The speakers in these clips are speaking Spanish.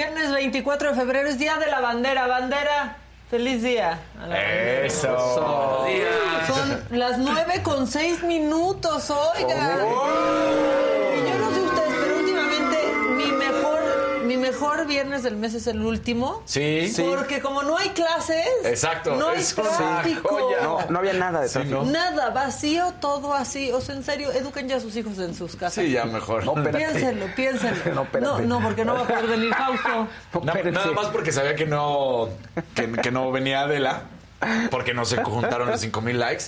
Viernes 24 de febrero es Día de la Bandera. Bandera, feliz día. a la bandera. Eso. Son las 9 con 6 minutos, oiga. Y mejor viernes del mes es el último. Sí. Porque como no hay clases, Exacto, no hay. No, no había nada de tráfico. Nada, vacío, todo así. O sea, en serio, eduquen ya a sus hijos en sus casas. Sí, ya mejor. No. Piénsenlo, piénsenlo. No, espérate. no, porque no va a poder venir Fausto. No, nada más porque sabía que no, que, que no venía Adela, porque no se juntaron los 5000 likes.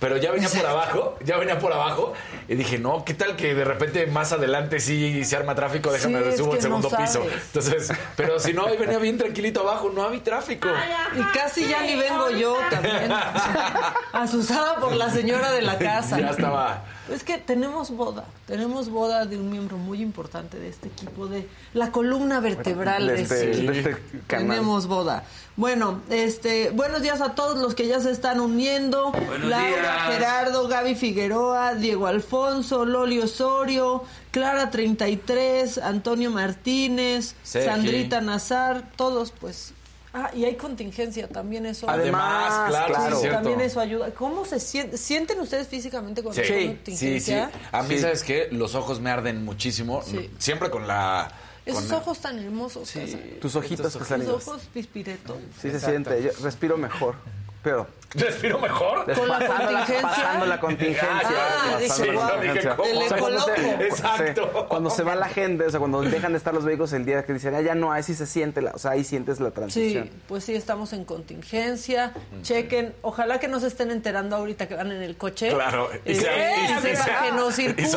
Pero ya venía por abajo, ya venía por abajo. Y dije, no, ¿qué tal que de repente más adelante sí se arma tráfico? Déjame Sí, es subo al que no segundo piso. Entonces, pero si no, ahí venía bien tranquilito abajo, no había tráfico. Y casi ya ni vengo yo también. Asustada por la señora de la casa. Ya estaba. Es que tenemos boda, tenemos boda de un miembro muy importante de este equipo, de la columna vertebral de este- este, de este canal. Tenemos boda. Bueno, este, buenos días a todos los que ya se están uniendo. Buenos Laura, días. Gerardo, Gaby Figueroa, Diego Alfonso, Loli Osorio, Clara 33, Antonio Martínez, Sergi. Sandrita Nazar, todos pues. Ah, y hay contingencia también eso. Además, Además, claro, claro. sí. También eso ayuda. ¿Cómo se sienten? ¿Sienten ustedes físicamente con Sí, la sí, sí. contingencia? A mí, Sí. ¿sabes qué? Los ojos me arden muchísimo. Sí. Siempre con la. Esos con- ojos tan hermosos, Sí. Tus ojitos que salen. Los ojos pispiretos. Sí se siente. Yo respiro mejor. Pero ¿Respiro mejor? Con la pasando, la, contingencia. pasando la contingencia. Ah, pasando dije, la contingencia. ¿cómo? El O sea, cuando se-. Exacto. sí, cuando se va la gente, o sea, cuando dejan de estar los vehículos el día que dicen, ah, ya no, ahí sí se siente, la, o sea, ahí sientes la transición. Sí, pues sí, estamos en contingencia. Chequen. Ojalá que no se estén enterando ahorita que van en el coche. Claro. Y, Y sea- y- y sepan sea- que no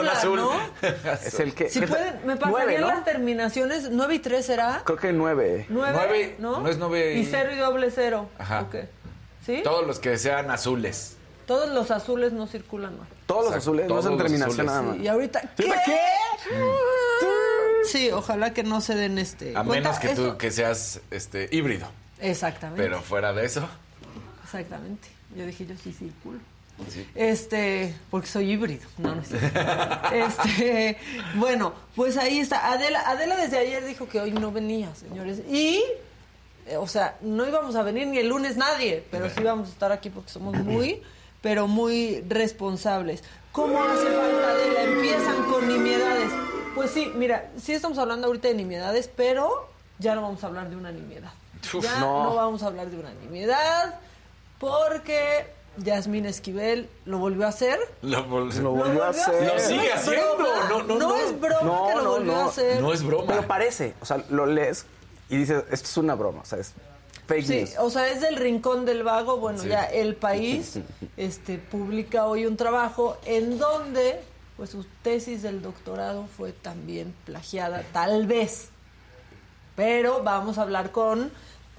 y azul. ¿no? Es el que... Si ¿qué pueden, me pasarían ¿no? las terminaciones. ¿9 y 3 será? Creo que nueve. ¿Nueve? Nueve, ¿no? no es nueve y- Y 0 y doble cero. Ajá. Ok. ¿Sí? Todos los que sean azules. Todos los azules no circulan más. Todos los azules, no los terminación azules. nada más. Y ahorita. ¿Qué? ¿Qué? Sí, ojalá que no se den este. A menos que eso. tú que seas este híbrido. Exactamente. Pero fuera de eso. Exactamente. Yo dije, yo sí circulo. Sí. Este, porque soy híbrido. No, no es. Este, bueno, pues ahí está. Adela, Adela desde ayer dijo que hoy no venía, señores. Y, o sea, no íbamos a venir ni el lunes nadie, pero sí íbamos a estar aquí porque somos muy, pero muy responsables. ¿Cómo hace falta Adela? Empiezan con nimiedades. Pues sí, mira, sí estamos hablando ahorita de nimiedades, pero ya no vamos a hablar de una nimiedad. Uf, ya no. no vamos a hablar de una nimiedad porque Yasmín Esquivel lo volvió a hacer. Lo, vol- Lo volvió a hacer. Lo sigue es haciendo. No, no, no. es broma No, que lo no, volvió no. a hacer. no es broma. Pero parece, o sea, lo lees y dices, esto es una broma, o sea, es fake Sí, news. o sea, es del rincón del vago. Bueno, Sí. ya el país este, publica hoy un trabajo en donde pues su tesis del doctorado fue también plagiada, tal vez. Pero vamos a hablar con,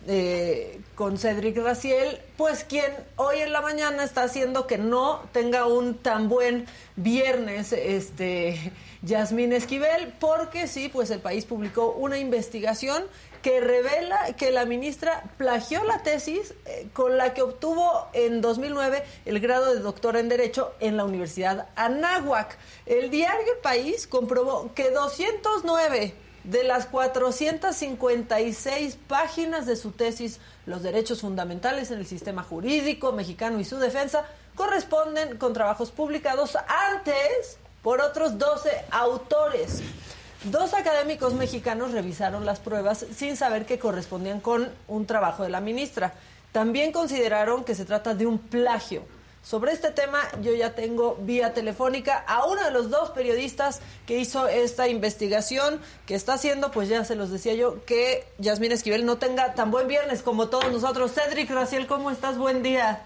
eh, con Cedric Raciel, pues quien hoy en la mañana está haciendo que no tenga un tan buen viernes este Yasmín Esquivel, porque sí, pues el país publicó una investigación que revela que la ministra plagió la tesis eh, con la que obtuvo en 2009 el grado de doctora en Derecho en la Universidad Anáhuac. El diario País comprobó que 209 de las 456 páginas de su tesis Los derechos fundamentales en el sistema jurídico mexicano y su defensa corresponden con trabajos publicados antes por otros 12 autores. Dos académicos mexicanos revisaron las pruebas sin saber que correspondían con un trabajo de la ministra. También consideraron que se trata de un plagio. Sobre este tema yo ya tengo vía telefónica a uno de los dos periodistas que hizo esta investigación, que está haciendo, pues ya se los decía yo, que Yasmín Esquivel no tenga tan buen viernes como todos nosotros. Cedric Raciel, ¿cómo estás? Buen día.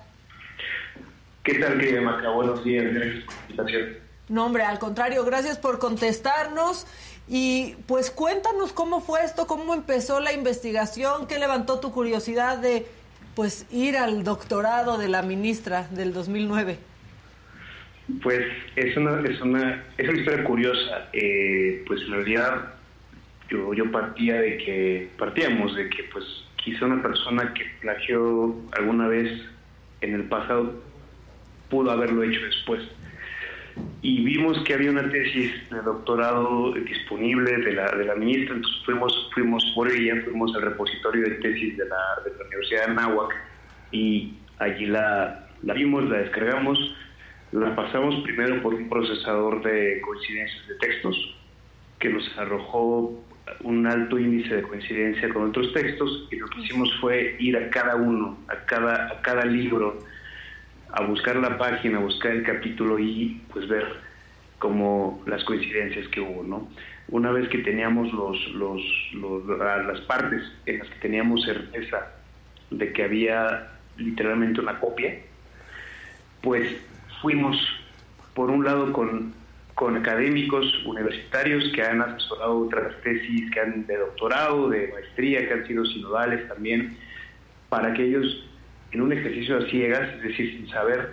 ¿Qué tal, querida Maca? Buenos días, gracias por la invitación. No, hombre, al contrario, gracias por contestarnos. Y pues cuéntanos cómo fue esto, cómo empezó la investigación, qué levantó tu curiosidad de pues ir al doctorado de la ministra del 2009. Pues es una, es una, es una historia curiosa. Eh, pues en realidad yo, yo partía de que, partíamos de que pues quizá una persona que plagió alguna vez en el pasado pudo haberlo hecho después. Y vimos que había una tesis de doctorado disponible de la, de la ministra, entonces fuimos, fuimos por ella, fuimos al repositorio de tesis de la, de la Universidad de Anáhuac y allí la, la vimos, la descargamos, la pasamos primero por un procesador de coincidencias de textos que nos arrojó un alto índice de coincidencia con otros textos y lo que hicimos fue ir a cada uno, a cada, a cada libro, a buscar la página, a buscar el capítulo y pues ver como las coincidencias que hubo, ¿no? Una vez que teníamos los, las partes en las que teníamos certeza de que había literalmente una copia, pues fuimos por un lado con, con académicos universitarios que han asesorado otras tesis, que han de doctorado, de maestría, que han sido sinodales también, para que ellos, en un ejercicio a ciegas, es decir, sin saber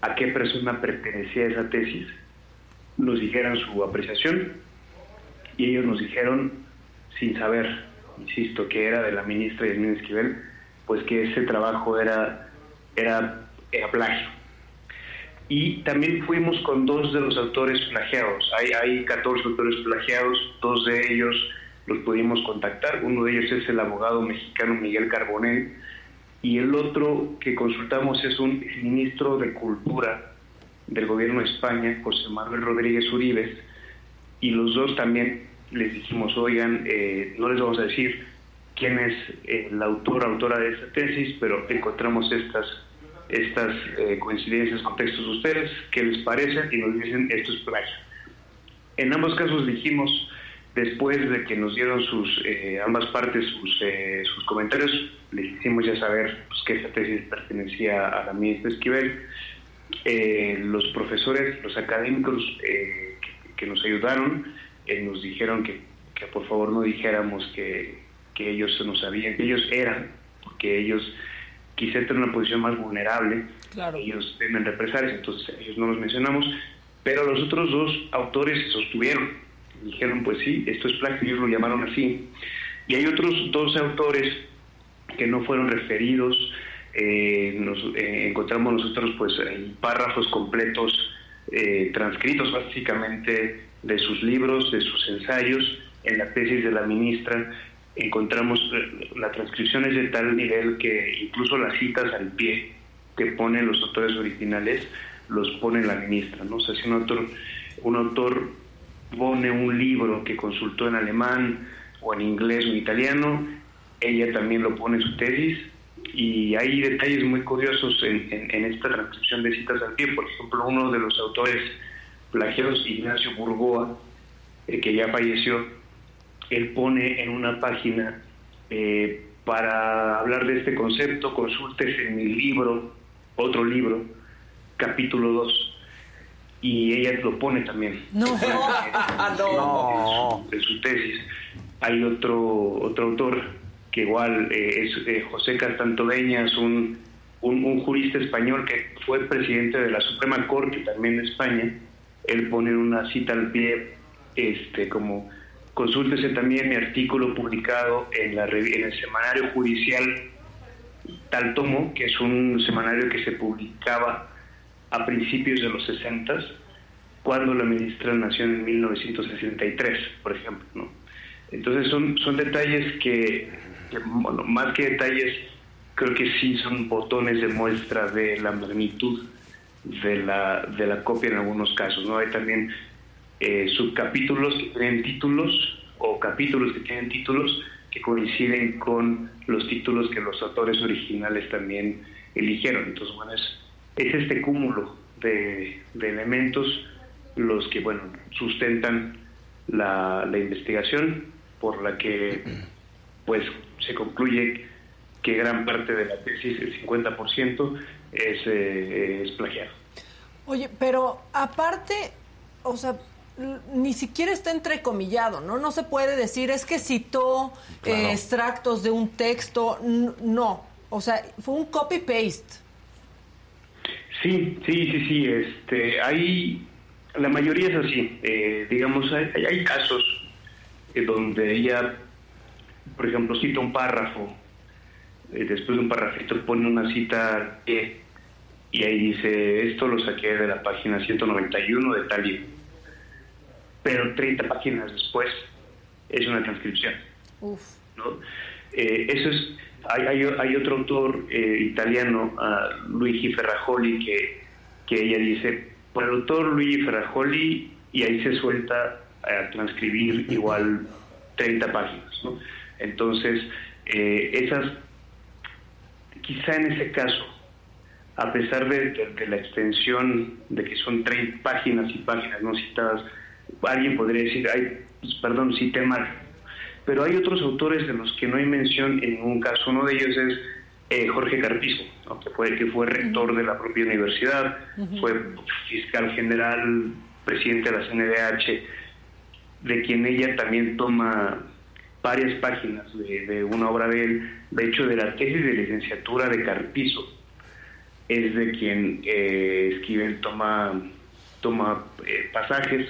a qué persona pertenecía esa tesis, nos dijeran su apreciación y ellos nos dijeron, sin saber, insisto, que era de la ministra Yasmín Esquivel, pues que ese trabajo era, era, era plagio y también fuimos con dos de los autores plagiados. Hay, hay 14 autores plagiados, dos de ellos los pudimos contactar. Uno de ellos es el abogado mexicano Miguel Carbonell y el otro que consultamos es un ministro de Cultura del gobierno de España, José Manuel Rodríguez Uribes, y los dos también les dijimos, oigan, eh, no les vamos a decir quién es el autor, autora de esta tesis, pero encontramos estas estas eh, coincidencias con textos de ustedes, qué les parece y nos dicen esto es plagio. En ambos casos dijimos, después de que nos dieron sus eh, ambas partes sus, eh, sus comentarios, les hicimos ya saber pues, que esta tesis pertenecía a la ministra Esquivel. los profesores, los académicos que, que, nos ayudaron, nos dijeron que, que, por favor no dijéramos que, que ellos no sabían, que ellos eran, porque ellos quizá en una posición más vulnerable, ellos temen represalias, entonces ellos no los mencionamos, pero los otros dos autores se sostuvieron, dijeron pues sí, esto es plagio, ellos lo llamaron así, y hay otros dos autores que no fueron referidos, eh, nos eh, encontramos nosotros pues en párrafos completos eh, transcritos básicamente de sus libros, de sus ensayos, en la tesis de la ministra, encontramos eh, la transcripción es de tal nivel que incluso las citas al pie que ponen los autores originales los pone la ministra, ¿no? O sea, si un autor, un autor pone un libro que consultó en alemán o en inglés o en italiano, ella también lo pone en su tesis y hay detalles muy curiosos en, esta transcripción de citas al pie. Por ejemplo, uno de los autores plagiados, Ignacio Burgoa, eh, que ya falleció, él pone en una página eh, para hablar de este concepto, consultes en mi libro, otro libro, capítulo 2. Y ella lo pone también. No, no. De, su, tesis. Hay otro, otro autor que igual eh, es eh, José Castantodeñas, un, un, un jurista español que fue presidente de la Suprema Corte también de España. Él pone una cita al pie este, como Consúltese también mi artículo publicado en, la, en el semanario judicial Tal Tomo, que es un semanario que se publicaba a principios de los 60, cuando la ministra nació en 1963, por ejemplo. ¿no? Entonces son, son detalles que, bueno, más que detalles, creo que sí son botones de muestra de la magnitud de la, de la copia en algunos casos. ¿no? Hay también eh, subcapítulos que tienen títulos o capítulos que tienen títulos que coinciden con los títulos que los autores originales también eligieron. Entonces, bueno, es, es este cúmulo de, elementos los que, bueno, sustentan la, la investigación por la que, pues, se concluye que gran parte de la tesis, el 50%, es, eh, es plagiado. Oye, pero aparte, o sea, ni siquiera está entrecomillado, ¿no? No se puede decir, es que citó eh, extractos de un texto, no. O sea, fue un copy-paste. Sí, sí, sí, sí. Este, hay, la mayoría es así. Eh, digamos, hay, hay casos donde ella, por ejemplo, cita un párrafo, eh, después de un párrafo pone una cita y ahí dice, esto lo saqué de la página 191 de tal libro. Pero 30 páginas después es una transcripción. Uf. ¿no? Eh, eso es, hay, hay, otro autor eh, italiano, uh, Luigi Ferrajoli, que, que ella dice, por el autor Luigi Ferrajoli, y ahí se suelta a transcribir igual 30 páginas. Entonces, eh, esas, quizá en ese caso, a pesar de, la extensión de que son 30 páginas y páginas no citadas, alguien podría decir, ay, pues, perdón, cité mal. Pero hay otros autores de los que no hay mención en ningún caso. Uno de ellos es eh, Jorge Carpizo, ¿no? que, fue, que fue rector de la propia universidad, uh -huh. fue fiscal general, presidente de la CNDH, de quien ella también toma varias páginas de, de, una obra de él, de hecho de la tesis de licenciatura de Carpizo, es de quien eh, Esquivel toma, toma eh, pasajes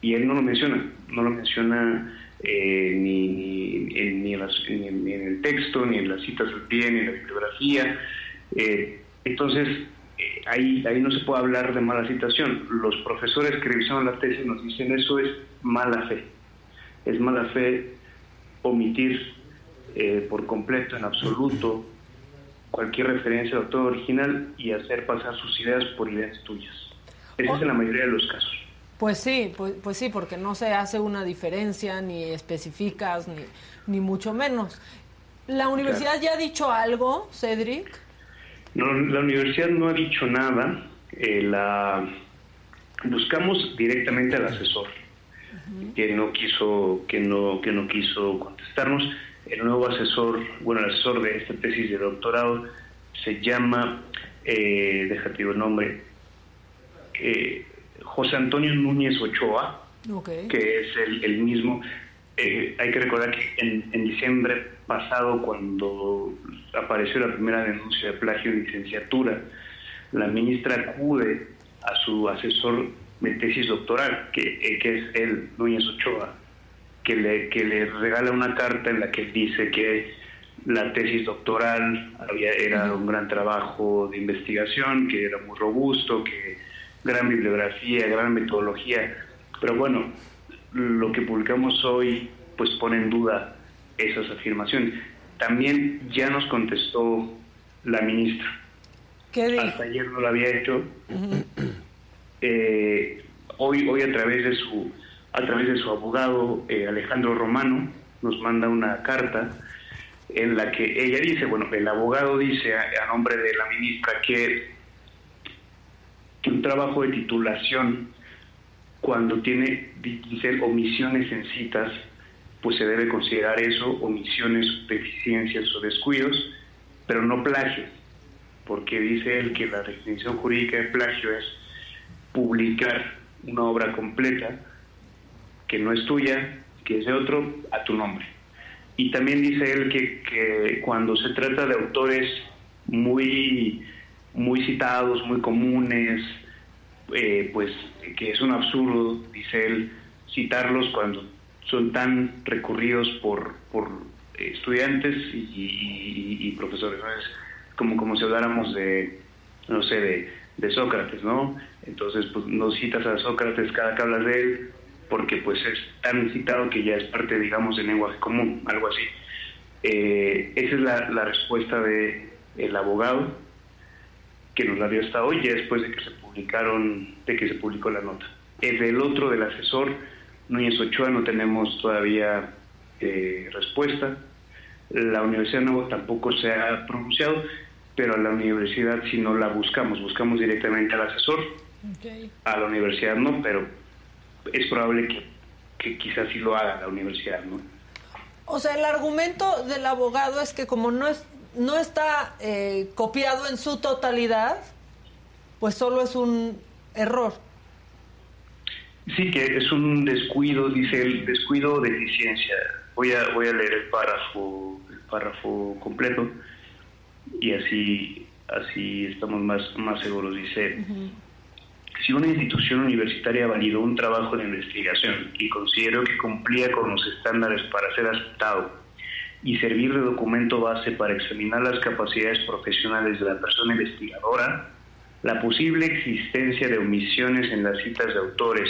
y él no lo menciona, no lo menciona eh, ni, en, ni, en las, ni, en el texto, ni en las citas al pie, ni en la bibliografía. Eh, entonces, eh, ahí, ahí no se puede hablar de mala citación. Los profesores que revisaron la tesis nos dicen eso es mala fe. Es mala fe omitir eh, por completo, en absoluto, cualquier referencia al autor original y hacer pasar sus ideas por ideas tuyas. Esa es en la mayoría de los casos. Pues sí, pues, pues, sí, porque no se hace una diferencia, ni especificas, ni, ni mucho menos. ¿La universidad claro. ya ha dicho algo, Cedric? No, la universidad no ha dicho nada. Eh, la buscamos directamente al asesor, uh -huh. que no quiso, que no, que no quiso contestarnos. El nuevo asesor, bueno, el asesor de esta tesis de doctorado se llama, eh, déjate el nombre, eh, José Antonio Núñez Ochoa, okay. que es el, el mismo. Eh, hay que recordar que en, en, diciembre pasado, cuando apareció la primera denuncia de plagio en licenciatura, la ministra acude a su asesor de tesis doctoral, que, eh, que es él, Núñez Ochoa, que le, que le regala una carta en la que dice que la tesis doctoral había, era un gran trabajo de investigación, que era muy robusto, que gran bibliografía, gran metodología, pero bueno, lo que publicamos hoy pues pone en duda esas afirmaciones. También ya nos contestó la ministra. ¿Qué dijo? Hasta ayer no lo había hecho. Eh, hoy, hoy a través de su a través de su abogado eh, Alejandro Romano nos manda una carta en la que ella dice, bueno, el abogado dice a, a nombre de la ministra que un trabajo de titulación, cuando tiene, omisiones en citas, pues se debe considerar eso, omisiones, deficiencias o descuidos, pero no plagio, porque dice él que la definición jurídica de plagio es publicar una obra completa que no es tuya, que es de otro, a tu nombre. Y también dice él que, que cuando se trata de autores muy muy citados, muy comunes, eh, pues que es un absurdo, dice él, citarlos cuando son tan recurridos por, por estudiantes y, profesores. ¿no? Es como, como si habláramos de, no sé, de, de, Sócrates, ¿no? Entonces, pues no citas a Sócrates cada que hablas de él, porque pues es tan citado que ya es parte, digamos, del lenguaje común, algo así. Eh, esa es la, la respuesta del de abogado que nos la dio hasta hoy, ya después de que se publicaron, de que se publicó la nota. El del otro, del asesor, Núñez Ochoa, no tenemos todavía eh, respuesta. La Universidad Nuevo tampoco se ha pronunciado, pero a la universidad si no la buscamos, buscamos directamente al asesor. Okay. A la universidad no, pero es probable que, que quizás sí lo haga la universidad, ¿no? O sea, el argumento del abogado es que como no es no está eh, copiado en su totalidad, pues solo es un error. Sí, que es un descuido, dice el descuido o deficiencia. Voy a, voy a leer el párrafo, el párrafo completo y así, así estamos más, más seguros. Dice, uh -huh. si una institución universitaria validó un trabajo de investigación y consideró que cumplía con los estándares para ser aceptado, y servir de documento base para examinar las capacidades profesionales de la persona investigadora, la posible existencia de omisiones en las citas de autores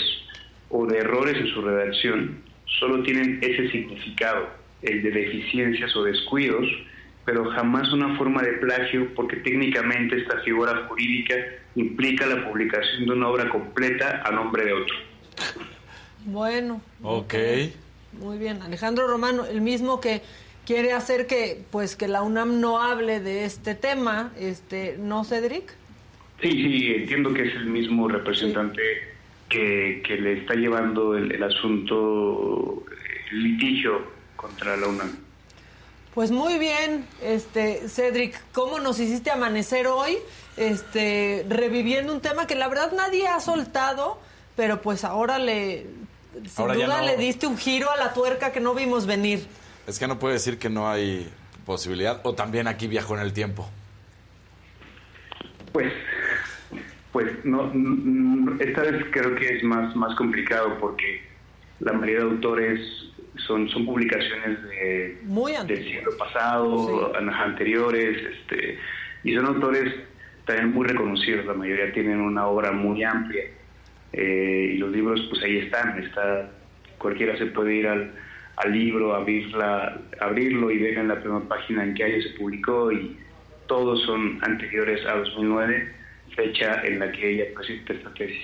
o de errores en su redacción solo tienen ese significado, el de deficiencias o descuidos, pero jamás una forma de plagio porque técnicamente esta figura jurídica implica la publicación de una obra completa a nombre de otro. Bueno. Ok. Muy bien, Alejandro Romano, el mismo que quiere hacer que pues que la UNAM no hable de este tema, este, ¿no, Cedric? Sí, sí, entiendo que es el mismo representante que, que, le está llevando el, el asunto, el litigio contra la UNAM. Pues muy bien, este Cedric, ¿cómo nos hiciste amanecer hoy? Este, reviviendo un tema que la verdad nadie ha soltado, pero pues ahora le sin Ahora duda no. le diste un giro a la tuerca que no vimos venir. Es que no puede decir que no hay posibilidad. O también aquí viajó en el tiempo. Pues, pues no, mm, esta vez creo que es más, más complicado porque la mayoría de autores son, son publicaciones de, Muy del siglo pasado, an- anteriores, este, y son autores también muy reconocidos, la mayoría tienen una obra muy amplia, eh, y los libros pues ahí están, está, cualquiera se puede ir al, al libro, abrirla, abrirlo y ver en la primera página en qué año se publicó, y todos son anteriores a 2009, fecha en la que ella presenta esta tesis.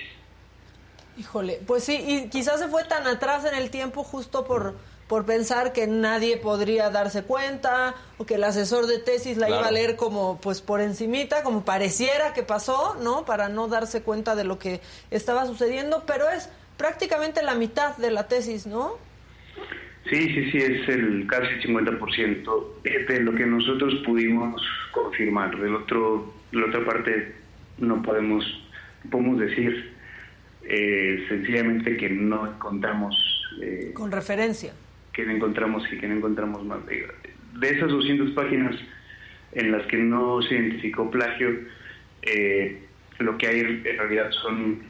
Híjole, pues sí, y quizás se fue tan atrás en el tiempo justo por, por pensar que nadie podría darse cuenta o que el asesor de tesis la Claro. iba a leer como pues por encimita, como pareciera que pasó, ¿no? Para no darse cuenta de lo que estaba sucediendo, pero es prácticamente la mitad de la tesis, ¿no? Sí, sí, sí, es el casi 50% de lo que nosotros pudimos confirmar. Del otro, de la otra parte no podemos, podemos decir eh, sencillamente que no encontramos, eh, Con referencia. que no encontramos y que no encontramos más. De, de esas 200 páginas en las que no se identificó plagio, eh, lo que hay en realidad son,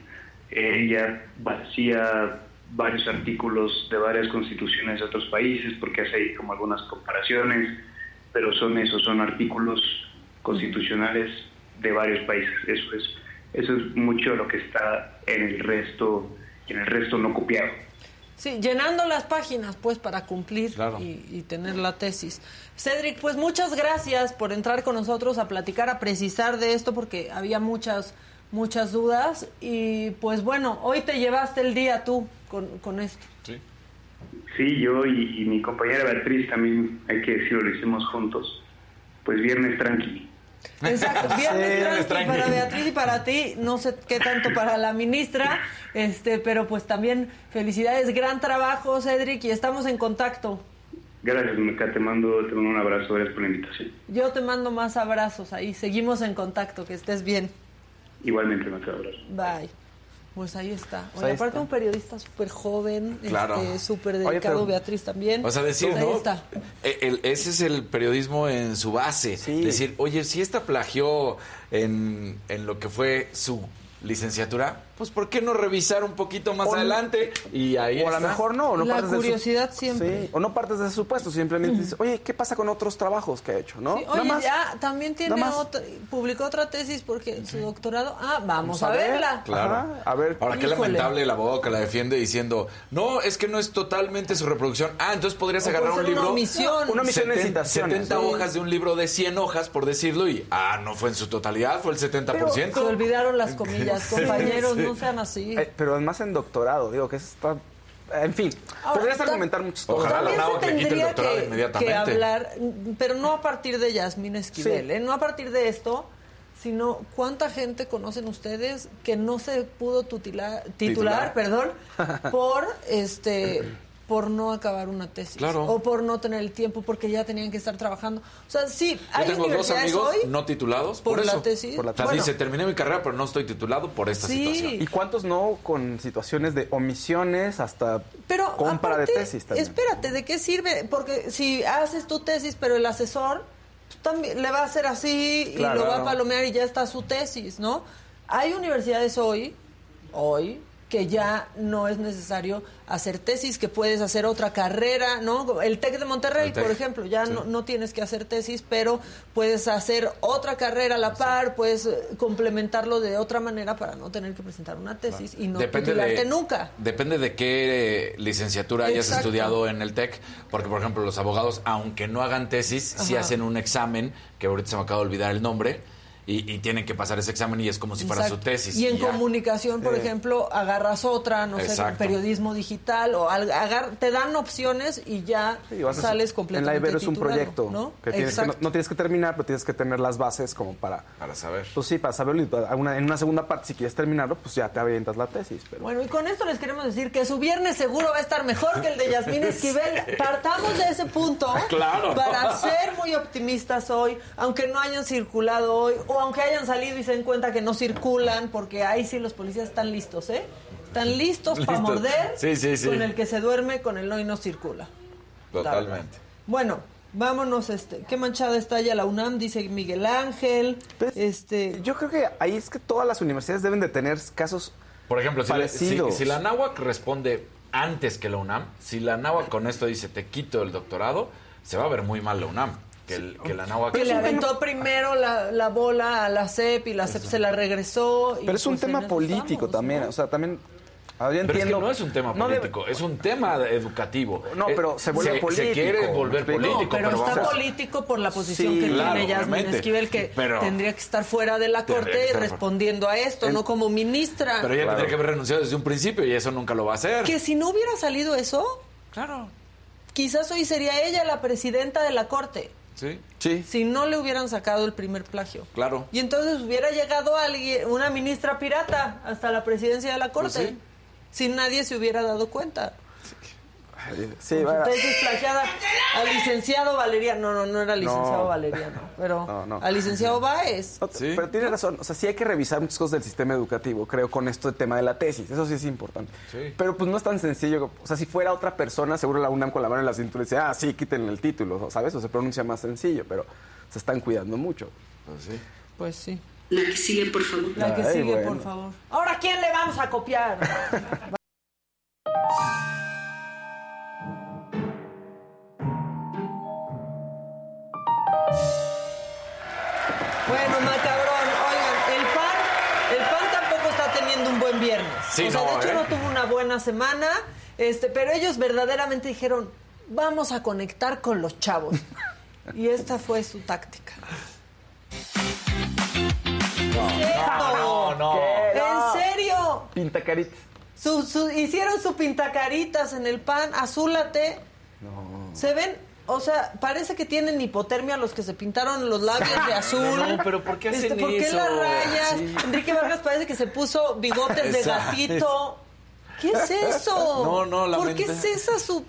eh, ella vacía varios artículos de varias constituciones de otros países, porque hace ahí como algunas comparaciones, pero son esos, son artículos constitucionales de varios países. Eso es, eso es mucho lo que está en el resto, en el resto no copiado. Sí, llenando las páginas, pues, para cumplir Claro. y, y tener la tesis. Cedric, pues muchas gracias por entrar con nosotros a platicar, a precisar de esto, porque había muchas, muchas dudas. Y pues bueno, hoy te llevaste el día tú con, con esto. Sí. Sí, yo y, y mi compañera Beatriz también, hay que decirlo, lo hicimos juntos. Pues viernes tranqui. Exacto, viernes Sí, tranqui tranqui. para Beatriz y para ti, no sé qué tanto para la ministra, este, pero pues también felicidades, gran trabajo, Cedric, y estamos en contacto. Gracias, Meca, te mando, te mando un abrazo, gracias por la invitación. Yo te mando más abrazos ahí, seguimos en contacto, que estés bien. Igualmente, abrazo. Bye. Pues ahí está. Pues Oye, ahí aparte está. un periodista súper joven, Claro. este, súper Oye, dedicado, pero- Beatriz también. O sea, decir, Ahí ¿no? está. E- el- ese es el periodismo en su base. Sí. Decir, oye, si esta plagió en, en lo que fue su licenciatura, pues ¿por qué no revisar un poquito más O- adelante? Y ahí o a lo mejor no, o no La partes del su- curiosidad siempre. Sí, o no partes de ese supuesto, simplemente dices, oye, ¿qué pasa con otros trabajos que ha hecho? ¿no? Sí, oye, más. ya también tiene otra, publicó otra tesis porque su doctorado. Ah, vamos, Vamos a, a ver. verla. Claro. Ajá, a ver. Ahora, qué Híjole. lamentable el abogado que la defiende diciendo, no, es que no es totalmente su reproducción. Ah, entonces podrías O agarrar un una libro. omisión. Una omisión en 70, citaciones. 70 Sí. hojas de un libro de 100 hojas, por decirlo, y ah, no fue en su totalidad, fue el 70%. Se olvidaron las comillas, compañeros, no sean así. Eh, pero además en doctorado, digo que eso está... En fin, Ahora, podrías ta- argumentar muchas cosas. Ojalá la NAO quite el doctorado que, inmediatamente. que hablar, pero no a partir de Yasmín Esquivel, Sí. ¿eh? no a partir de esto, sino cuánta gente conocen ustedes que no se pudo tutila- titular, Titular. perdón, por este por no acabar una tesis Claro. o por no tener el tiempo porque ya tenían que estar trabajando. O sea, sí, Yo hay tengo dos universidades amigos hoy no titulados por, por, la eso. tesis. Por la O sea, Bueno, dice, terminé mi carrera, pero no estoy titulado por esta Sí. situación. ¿Y cuántos no con situaciones de omisiones hasta Pero compra aparte, de tesis también? Espérate, ¿de qué sirve? Porque si haces tu tesis, pero el asesor pues, también le va a hacer así Claro. y lo va a palomear y ya está su tesis, ¿no? Hay universidades hoy, hoy, que ya no es necesario hacer tesis, que puedes hacer otra carrera, ¿no? El TEC de Monterrey, por ejemplo, ya sí. no, no tienes que hacer tesis, pero puedes hacer otra carrera a la par, puedes eh, complementarlo de otra manera para no tener que presentar una tesis y no titularte nunca. Depende de qué licenciatura hayas estudiado en el TEC, porque por ejemplo los abogados, aunque no hagan tesis, sí Ajá. hacen un examen, que ahorita se me acaba de olvidar el nombre, y, y tienen que pasar ese examen y es como si fuera su tesis. Y en ya. comunicación, por Eh. ejemplo, agarras otra, no sé, periodismo digital, o al- agar- te dan opciones y ya Sí, vas a- sales En completamente la Ibero es un proyecto ¿no? que, tienes que no, Exacto. no tienes que terminar, pero tienes que tener las bases como para... Para saber. Pues sí, para saberlo y para una- en una segunda parte, si quieres terminarlo, pues ya te avientas la tesis. Pero... Bueno, y con esto les queremos decir que su viernes seguro va a estar mejor que el de Yasmín Esquivel. Partamos de ese punto Claro. para ser muy optimistas hoy, aunque no hayan circulado hoy, o aunque hayan salido y se den cuenta que no circulan, porque ahí sí los policías están listos, ¿eh? Están listos para morder. Sí, sí, sí. Con el que se duerme, con el no y no circula. Totalmente. Bueno, vámonos, este, qué manchada está ya la UNAM, dice Miguel Ángel. Pues, este, Yo creo que ahí es que todas las universidades deben de tener casos... Por ejemplo, si, la- si- si la NAWAC responde antes que la UNAM, si la NAWAC con esto dice te quito el doctorado, se va a ver muy mal la UNAM. Que, el- que la que le aventó primero la, la bola a la CEP y la CEP se la regresó. y Pero es un pues tema político estamos, también, ¿no? o sea, también... ah, yo Pero es que entiendo- no es un tema no debe- político, es un tema educativo. No, Eh, pero se vuelve Se político, quiere volver político, No, pero, está vamos político por la posición Sí, que claro, tiene Yasmin. Esquivel, que Pero- tendría que estar fuera de la corte respondiendo a esto, no como ministra. Pero ella Claro. tendría que haber renunciado desde un principio y eso nunca lo va a hacer. Que si no hubiera salido eso, Claro. quizás hoy sería ella la presidenta de la corte. Sí, Sí. Si no le hubieran sacado el primer plagio. claro. Y entonces hubiera llegado alguien, una ministra pirata hasta la presidencia de la corte. Pues sí. Si nadie se hubiera dado cuenta. Sí, Tesis plagiada al licenciado Valeriano. No, no, no era licenciado No. Valeriano, pero No, no. al licenciado Báez. No, Sí. Pero tiene razón, o sea, sí hay que revisar muchas cosas del sistema educativo, creo, con esto del tema de la tesis, eso sí es importante. Sí. Pero pues no es tan sencillo, o sea, si fuera otra persona, seguro la UNAM con la mano en la cintura dice, ah, sí, quítenle el título, ¿sabes? O se pronuncia más sencillo, pero se están cuidando mucho. Pues sí. Pues sí. La que sigue, por favor. La que Ay, sigue, bueno. por favor. Ahora, ¿a quién le vamos a copiar? Bueno, macabrón, oigan, el PAN, el PAN tampoco está teniendo un buen viernes. Sí, o sea, no, de hecho ¿eh? no tuvo una buena semana, este, pero ellos verdaderamente dijeron, vamos a conectar con los chavos. y esta fue su táctica. No, no. ¿En serio? Pinta caritas. Su- su- hicieron su pintacaritas en el pan, azúlate. ¿Se ven? O sea, parece que tienen hipotermia los que se pintaron los labios de azul. No, pero ¿por qué hacen Este, ¿Por qué eso? las rayas? Sí. Enrique Vargas parece que se puso bigotes de gatito. ¿Qué es eso? No, no, ¿Por qué es esa su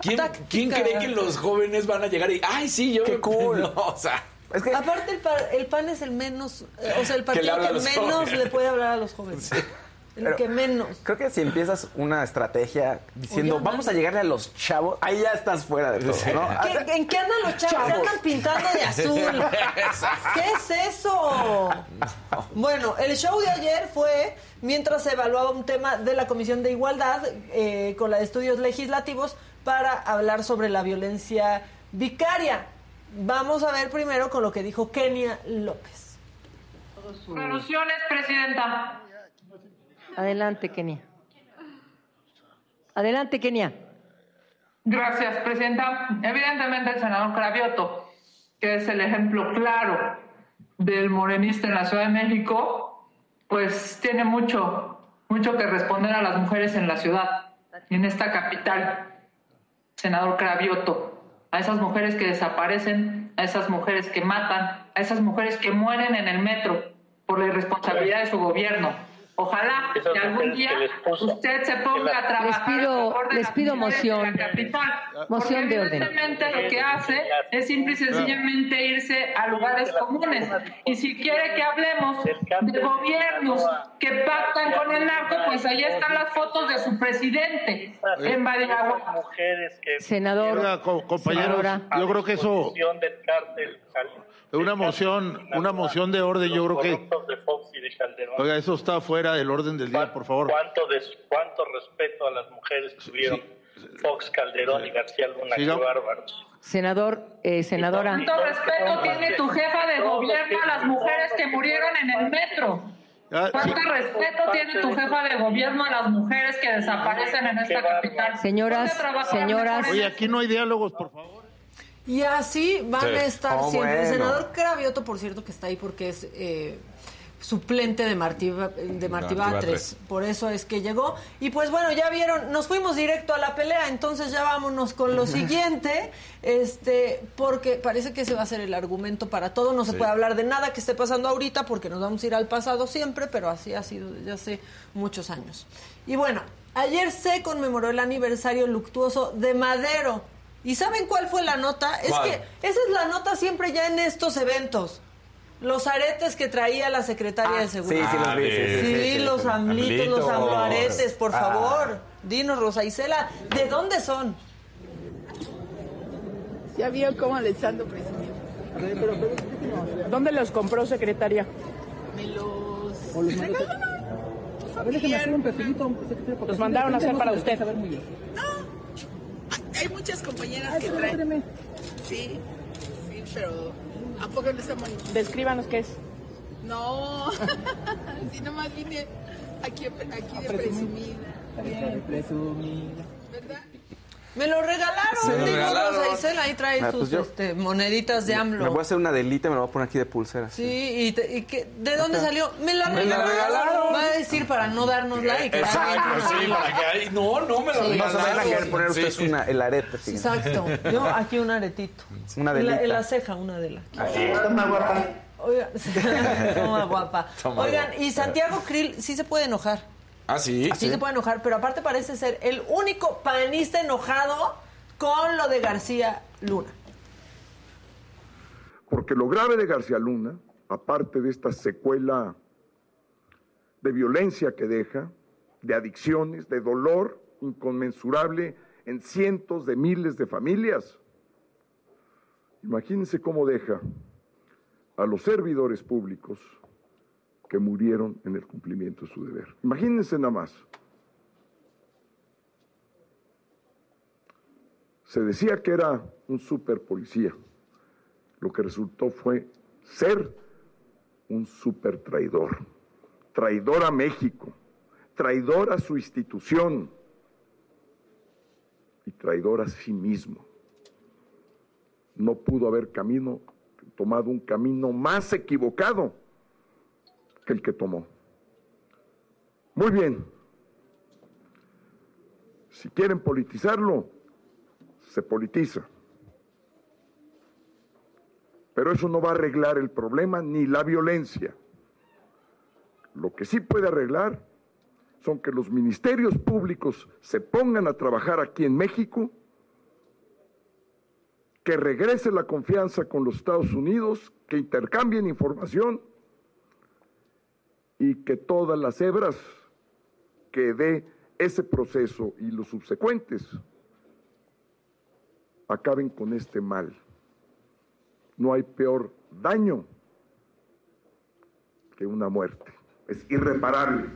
¿Quién, quién cree que los jóvenes van a llegar y, ay, sí, yo... Qué cool. No, o sea... Es que Aparte, el, pa- el PAN es el menos, eh, o sea, el Que le partido que, menos jóvenes. le puede hablar a los jóvenes. El Pero- que menos. creo que si empiezas una estrategia diciendo, vamos a llegarle a los chavos, ahí ya estás fuera de todo, ¿no? ¿Qué- ¿En qué andan los chavos? Se Chavos. andan pintando de azul. ¿Qué es eso? Bueno, el show de ayer fue mientras se evaluaba un tema de la Comisión de Igualdad eh, con la de Estudios Legislativos para hablar sobre la violencia vicaria. Vamos a ver primero con lo que dijo Kenia López. Conclusiones, Presidenta. Adelante, Kenia. Adelante, Kenia. Gracias, Presidenta. Evidentemente el senador Cravioto, que es el ejemplo claro del morenista en la Ciudad de México, pues tiene mucho, mucho que responder a las mujeres en la ciudad en esta capital. Senador Cravioto, a esas mujeres que desaparecen, a esas mujeres que matan, a esas mujeres que mueren en el metro por la irresponsabilidad de su gobierno. Ojalá Esas que algún día usted se ponga a trabajar Les pido- a favor de les pido moción. de la capital. Moción de orden. evidentemente lo que hace es simple y sencillamente irse a lugares comunes. Y si quiere que hablemos de gobiernos que pactan con el narco, pues ahí están las fotos de su presidente en Badiraguato. Senador. Compañeros, yo creo que eso, del cártel Jalisco. Una moción, una moción de orden, yo creo que... corruptos de Fox y de Calderón. Oiga, eso está fuera del orden del día, por favor. ¿Cuánto, des- cuánto respeto a las mujeres que tuvieron Fox, Calderón y García Luna? Qué bárbaros. Senador, eh, senadora. ¿Cuánto respeto tiene tu jefa de gobierno a las mujeres que murieron en el metro? Ah, sí. ¿Cuánto respeto tiene tu jefa de gobierno a las mujeres que desaparecen en esta capital? Señoras, señoras. Oye, aquí no hay diálogos, por favor. Y así van Sí. a estar Oh, siempre. El senador Cravioto, por cierto, que está ahí porque es eh, suplente de Martí, de Martí Batres. Batres. Por eso es que llegó. Y pues bueno, ya vieron, nos fuimos directo a la pelea, entonces ya vámonos con lo siguiente, este, porque parece que ese va a ser el argumento para todo. No se Sí. puede hablar de nada que esté pasando ahorita porque nos vamos a ir al pasado siempre, pero así ha sido desde hace muchos años. Y bueno, ayer se conmemoró el aniversario luctuoso de Madero. ¿Y saben cuál fue la nota? Es que esa es la nota siempre ya en estos eventos. Los aretes que traía la secretaria de Sí, seguridad. sí, los vi. Ah, Sí, Sí, sí, sí, sí, los sí. amlitos, los Amlitos. amoaretes, por Ah. favor. Dinos, Rosa Isela, ¿de dónde son? Ya vio cómo les ando presumiendo. ¿Dónde los compró, secretaria? Me los... regalaron. Los mandaron a hacer para usted. Hay muchas compañeras que traen. Sí, sí, pero ¿a poco no están bonitos? Descríbanos qué es. No, si nomás vine aquí, aquí de presumida. ¿Verdad? Me lo regalaron, lo digo, regalaron. Rosa Isela, ahí trae Ah, sus pues yo- este, moneditas de AMLO. Me voy a hacer una delita y me lo voy a poner aquí de pulsera. Sí, y, te- y que, ¿de dónde salió? Me la Me la regalaron. regalaron. Va a decir para no darnos like. Exacto, sí, para que ahí. No, no me lo Sí. Se van a querer regalaron. poner Sí. ustedes una, el arete. fíjense. Exacto. Yo aquí un aretito. Una la, delita. en la ceja, una de las. Toma guapa. Oigan, toma guapa. Toma Oigan, guapa. y Santiago Krill sí se puede enojar. Ah, sí. Sí, se puede enojar, pero aparte parece ser el único panista enojado con lo de García Luna. Porque lo grave de García Luna, aparte de esta secuela de violencia que deja, de adicciones, de dolor inconmensurable en cientos de miles de familias, imagínense cómo deja a los servidores públicos que murieron en el cumplimiento de su deber. Imagínense nada más. Se decía que era un super policía. Lo que resultó fue ser un super traidor. Traidor a México, traidor a su institución y traidor a sí mismo. No pudo haber camino, tomado un camino más equivocado que el que tomó. Muy bien. Si quieren politizarlo, se politiza. Pero eso no va a arreglar el problema ni la violencia. Lo que sí puede arreglar son que los ministerios públicos se pongan a trabajar aquí en México, que regrese la confianza con los Estados Unidos, que intercambien información y que todas las hebras que dé ese proceso y los subsecuentes acaben con este mal. No hay peor daño que una muerte. Es irreparable.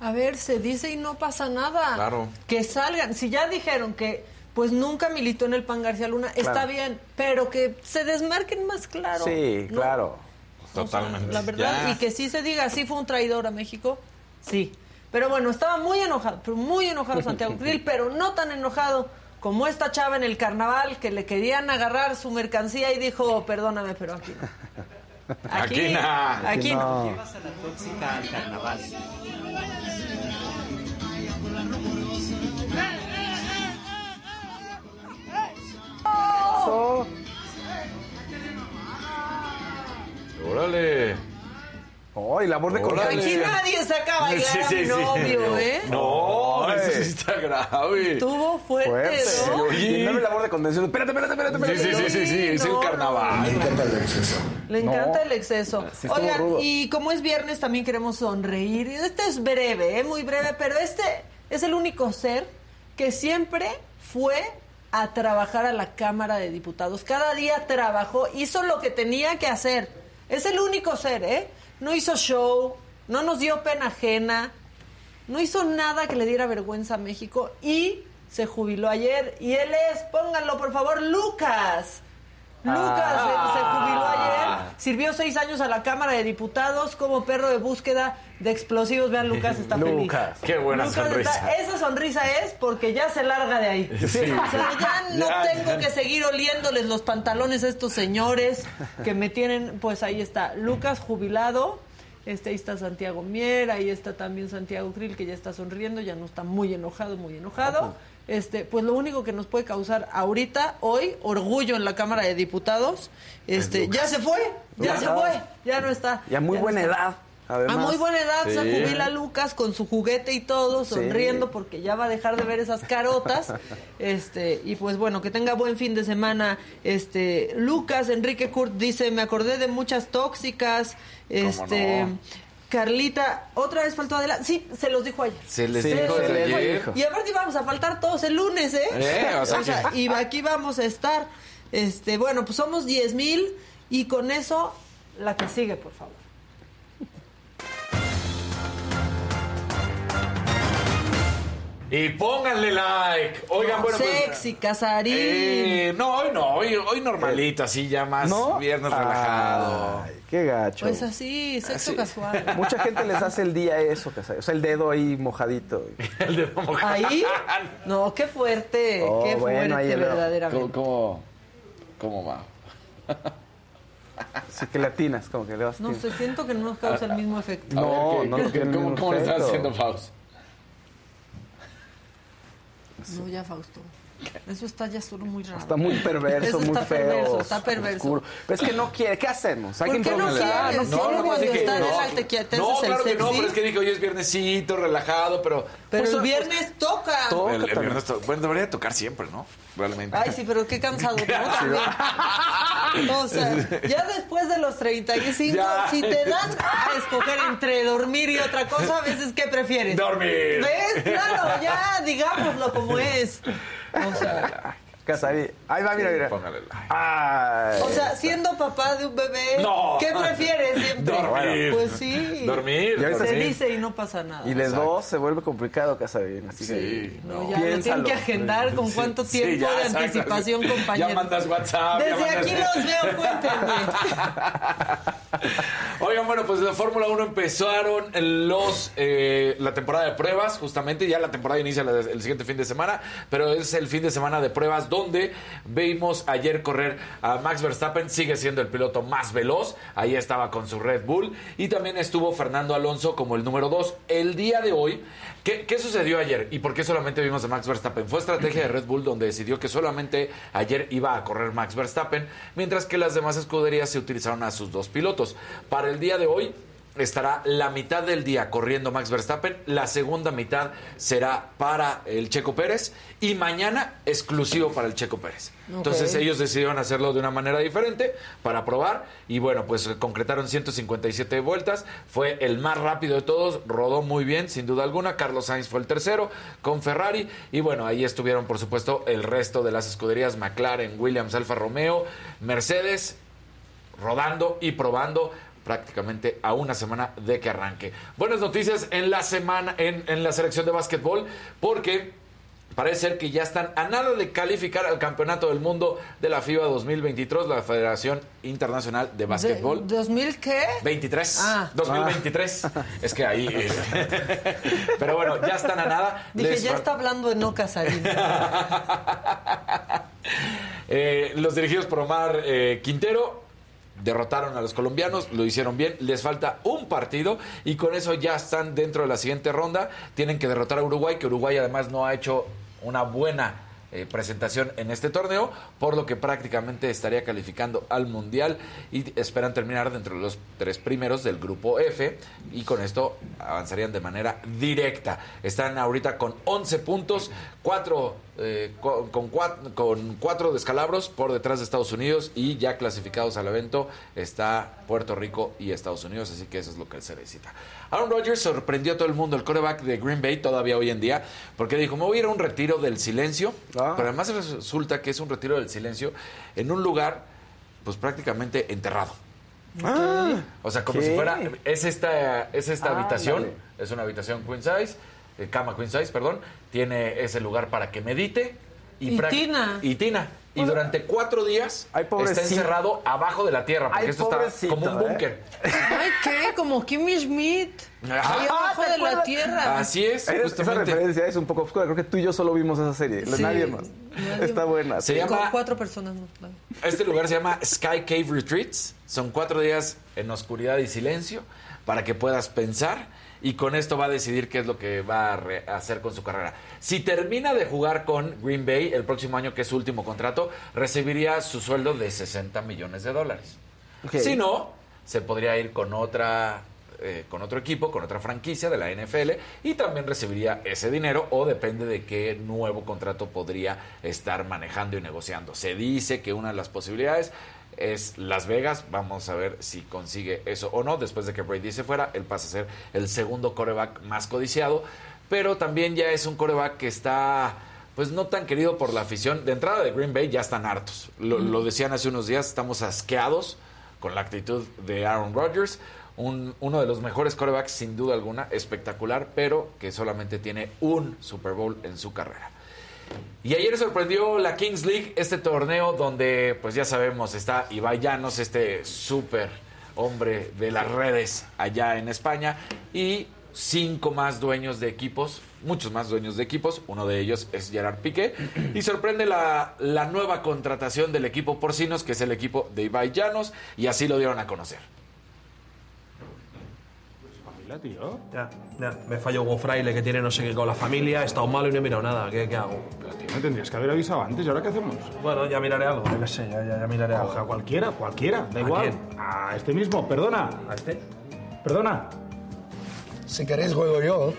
A ver, se dice y no pasa nada. Claro. Que salgan. Si ya dijeron que pues nunca militó en el PAN García Luna, está bien, pero que se desmarquen más claro. Sí, ¿no? claro. O sea, Totalmente. la verdad, Ya. y que sí se diga, sí fue un traidor a México, sí. Pero bueno, estaba muy enojado, pero muy enojado Santiago Krill, pero no tan enojado como esta chava en el carnaval que le querían agarrar su mercancía y dijo, perdóname, pero aquí no. Aquí no. Aquí no. Llevas a la tóxica al carnaval. Órale. Oh, y labor de Órale. Aquí nadie saca a bailar Sí, a sí, mi sí. novio, ¿eh? No, Ay. eso sí está grave. Estuvo fuerte, Fuerte. ¿no? Oye. Y no labor de contención. Espérate, espérate, espérate. Sí, espérate. sí, sí, sí, sí, es el No, carnaval. Le encanta No. el exceso. Sí estuvo Oigan, rudo. y como es viernes también queremos sonreír. Este es breve, ¿eh? muy breve, pero este es el único ser que siempre fue a trabajar a la Cámara de Diputados. Cada día trabajó, hizo lo que tenía que hacer. Es el único ser, ¿eh? No hizo show, no nos dio pena ajena, no hizo nada que le diera vergüenza a México y se jubiló ayer. Y él es, pónganlo por favor, Lucas. Lucas se- se, jubiló ayer, sirvió seis años a la Cámara de Diputados como perro de búsqueda de explosivos. Vean, Lucas está feliz. Lucas. Qué buena Lucas sonrisa. está- esa sonrisa es porque ya se larga de ahí. Sí. O sea, ya no Ya, tengo ya. que seguir oliéndoles los pantalones a estos señores que me tienen, pues ahí está, Lucas jubilado, este, ahí está Santiago Mier, ahí está también Santiago Krill, que ya está sonriendo, ya no está muy enojado, muy enojado. Este, pues lo único que nos puede causar ahorita, hoy, orgullo en la Cámara de Diputados, este, ya se fue, ya se fue, ya no está. Y a muy ya buena edad. Además. A muy buena edad se jubila Lucas con su juguete y todo, Sí. sonriendo porque ya va a dejar de ver esas carotas. Este, y pues bueno, que tenga buen fin de semana. Este, Lucas Enrique Kurt dice, "Me acordé de muchas tóxicas." Este, no? Carlita, otra vez faltó adelante. Sí, se los dijo ayer. Se les Se dijo los desde dijo ayer. Y aparte íbamos a faltar todos el lunes, ¿eh? Eh, o sea que- y aquí vamos a estar. Este, bueno, pues somos 10 mil y con eso la que sigue, por favor. Y pónganle like. Oigan, bueno, pues, Sexy, Casarín. eh, no, hoy no, hoy, hoy normalito, así ya más ¿No? viernes relajado. Ay, qué gacho. Pues así, sexo casual. Mucha gente les hace el día eso, que o sea, el dedo ahí mojadito. El de Ahí, no, qué fuerte, Oh, qué bueno, ahí fuerte, verdaderamente. ¿Cómo, cómo va? Así que latinas, como que le vas No sé, siento que no nos causa el mismo efecto. No, no, no ¿Cómo, cómo le estás haciendo, Faust? No, ya, Fausto. Eso está ya solo muy raro. Está muy perverso, Eso muy está feo. perverso, está perverso. oscuro. Pero es que no quiere. ¿Qué hacemos? Hay ¿Por que qué no improvisar. quieres? no Solo quiere. cuando está no, no, el claro que no, sexy. pero es que dije hoy es viernesito, relajado, pero... Pero pues, el viernes toca. el, el viernes to- bueno, debería de tocar siempre, ¿no? Realmente. Ay, sí, pero qué cansado, ¿no? También. O sea, ya después de los 35, Ya. si te dan a escoger entre dormir y otra cosa, a veces, ¿qué prefieres? Dormir. ¿Ves? Claro, ya, digámoslo como es. O sea, Casarí. Ahí va, mira, mira. Póngale o sea, siendo papá de un bebé, No. ¿qué prefieres siempre? Dormir. Pues sí. Dormir. Y ahorita Se dormir. dice y no pasa nada. Y de dos se vuelve complicado, Casarín. Así Sí, que. No, ya lo tienen Piénsalo. que agendar con cuánto Sí, tiempo ya, de exacto. anticipación, compañero. Ya mandas WhatsApp. ya Desde mandas- aquí los veo, cuéntenme. Oigan, bueno, pues de Fórmula 1 empezaron los eh, la temporada de pruebas, justamente. Ya la temporada inicia la- el siguiente fin de semana, pero es el fin de semana de pruebas donde vimos ayer correr a Max Verstappen. Sigue siendo el piloto más veloz. Ahí estaba con su Red Bull. Y también estuvo Fernando Alonso como el número 2. El día de hoy, ¿qué, qué sucedió ayer? ¿Y por qué solamente vimos a Max Verstappen? Fue estrategia de Red Bull donde decidió que solamente ayer iba a correr Max Verstappen, mientras que las demás escuderías se utilizaron a sus dos pilotos. Para el día de hoy estará la mitad del día corriendo Max Verstappen, la segunda mitad será para el Checo Pérez y mañana exclusivo para el Checo Pérez. Entonces ellos decidieron hacerlo de una manera diferente para probar y bueno, pues concretaron 157 vueltas, fue el más rápido de todos, rodó muy bien sin duda alguna, Carlos Sainz fue el tercero con Ferrari y bueno, ahí estuvieron por supuesto el resto de las escuderías McLaren, Williams, Alfa Romeo, Mercedes, rodando y probando prácticamente a una semana de que arranque. Buenas noticias en la semana, en, en la selección de básquetbol, porque parece ser que ya están a nada de calificar al campeonato del mundo de la FIBA 2023, la Federación Internacional de Básquetbol. ¿De- ¿2000 qué? 23. Ah. 2023. Es que ahí. eh, Pero bueno, ya están a nada. Dije, Les ya está hablando de no Casarín. Eh, los dirigidos por Omar eh, Quintero derrotaron a los colombianos, lo hicieron bien, les falta un partido y con eso ya están dentro de la siguiente ronda. Tienen que derrotar a Uruguay, que Uruguay además no ha hecho una buena eh, presentación en este torneo, por lo que prácticamente estaría calificando al Mundial y esperan terminar dentro de los tres primeros del grupo F y con esto avanzarían de manera directa. Están ahorita con 11 puntos, 4 eh, co- con, cuatro, con cuatro descalabros por detrás de Estados Unidos y ya clasificados al evento está Puerto Rico y Estados Unidos, así que eso es lo que se necesita. Aaron Rodgers sorprendió a todo el mundo, el coreback de Green Bay todavía hoy en día, porque dijo, me voy a ir a un retiro del silencio, pero además resulta que es un retiro del silencio en un lugar pues prácticamente enterrado. Ah, O sea, como ¿qué? si fuera. Es esta, es esta Ah, habitación. dale. Es una habitación queen size. eh, cama queen size, perdón. Tiene ese lugar para que medite. Y prac- tina. Y tina. Y durante cuatro días está pobrecito. encerrado abajo de la tierra. Porque Ay, esto está como un ¿eh? búnker. Ay, ¿qué? Como Kimmy Schmidt. Ahí Ah, abajo ¿te de la tierra. Así es. Esa esa justamente. referencia es un poco oscura. Creo que tú y yo solo vimos esa serie. Sí, nadie más. nadie Está buena. Se sí. llama- Con cuatro personas, no, claro. Este lugar se llama Sky Cave Retreats. Son cuatro días en oscuridad y silencio para que puedas pensar y con esto va a decidir qué es lo que va a hacer con su carrera. Si termina de jugar con Green Bay el próximo año, que es su último contrato, recibiría su sueldo de 60 millones de dólares. Si no, se podría ir con otra eh, con otro equipo, con otra franquicia de la NFL y también recibiría ese dinero o depende de qué nuevo contrato podría estar manejando y negociando. Se dice que una de las posibilidades es Las Vegas. Vamos a ver si consigue eso o no. Después de que Brady se fuera, él pasa a ser el segundo coreback más codiciado. Pero también ya es un coreback que está, pues no tan querido por la afición. De entrada de Green Bay ya están hartos. Lo, lo decían hace unos días, estamos asqueados con la actitud de Aaron Rodgers. Un- uno de los mejores corebacks, sin duda alguna, espectacular, pero que solamente tiene un Super Bowl en su carrera. Y ayer sorprendió la Kings League, este torneo donde, pues ya sabemos, está Ibai Llanos, este súper hombre de las redes allá en España, y cinco más dueños de equipos, muchos más dueños de equipos, uno de ellos es Gerard Piqué, y sorprende la, la nueva contratación del equipo Porcinos, que es el equipo de Ibai Llanos, y así lo dieron a conocer. Tío. Ya, ya. Me falló como fraile que tiene no sé qué con la familia, he estado malo y no he mirado nada. ¿Qué, qué hago? Pero tío, me tendrías que haber avisado antes. ¿Y ahora qué hacemos? Bueno, ya miraré algo, yo qué sé, ya, ya, ya miraré algo. Coge a cualquiera, cualquiera, da ¿A igual. quién? A este mismo, perdona. ¿A este? Perdona. Si queréis juego yo.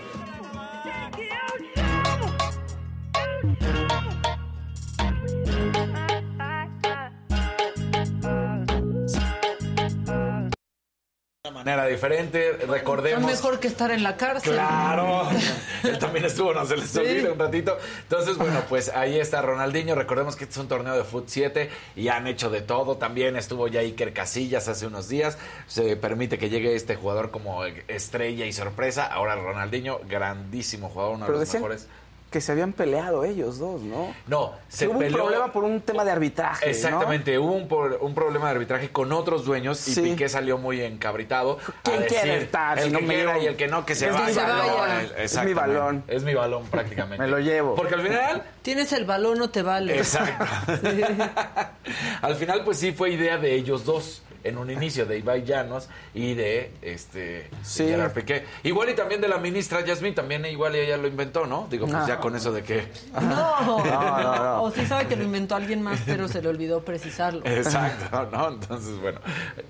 Manera diferente, Es recordemos... mejor que estar en la cárcel. Claro, él también estuvo, no se les Sí. olvida un ratito. Entonces, bueno, pues ahí está Ronaldinho. Recordemos que este es un torneo de Foot 7 y han hecho de todo. También estuvo ya Iker Casillas hace unos días. Se permite que llegue este jugador como estrella y sorpresa. Ahora Ronaldinho, grandísimo jugador, uno Pero de los decían mejores. Que se habían peleado ellos dos, ¿no? No, se hubo peleó. un problema por un tema de arbitraje. ¿no? Exactamente, hubo un, por- un problema de arbitraje con otros dueños y Sí. Piqué salió muy encabritado. a ¿Quién quiere decir, estar? El Si no que me quiera llevo- y el que no, que se Es mi vaya. balón. No, Es mi balón. Es mi balón prácticamente. Me lo llevo. Porque al final Tienes el balón, no te vale. Exacto. Al final, pues sí fue idea de ellos dos. En un inicio de Ibai Llanos y de este Sí. Gerard Piqué. Igual y también de la ministra Yasmín, también igual ella lo inventó, ¿no? Digo, pues No. ya con eso de que. No. No, no, no. O sí sabe que lo inventó alguien más, pero se le olvidó precisarlo. Exacto, ¿no? Entonces, bueno.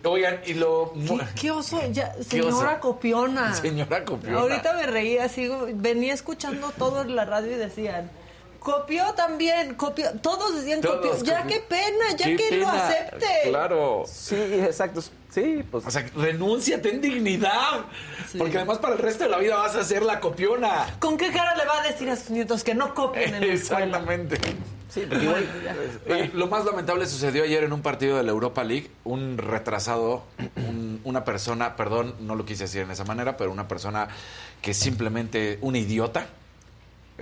Oigan, y lo. ¿Qué, qué oso? Ya, ¿Qué señora oso? copiona. Señora copiona. Ahorita me reía, sigo, venía escuchando todo en la radio y decían, copió también, copió, todos decían Todos copió, ya qué pena, ya Qué que lo pena. acepte. Claro. Sí, exacto. Sí, pues. O sea, renuncia, ten dignidad. Porque además para el resto de la vida vas a ser la copiona. ¿Con qué cara le va a decir a sus nietos que no copien en la escuela? Exactamente. Sí, porque igual. Eh, lo más lamentable sucedió ayer en un partido de la Europa League. Un retrasado, un- una persona, perdón, no lo quise decir en esa manera, pero una persona que simplemente, un idiota,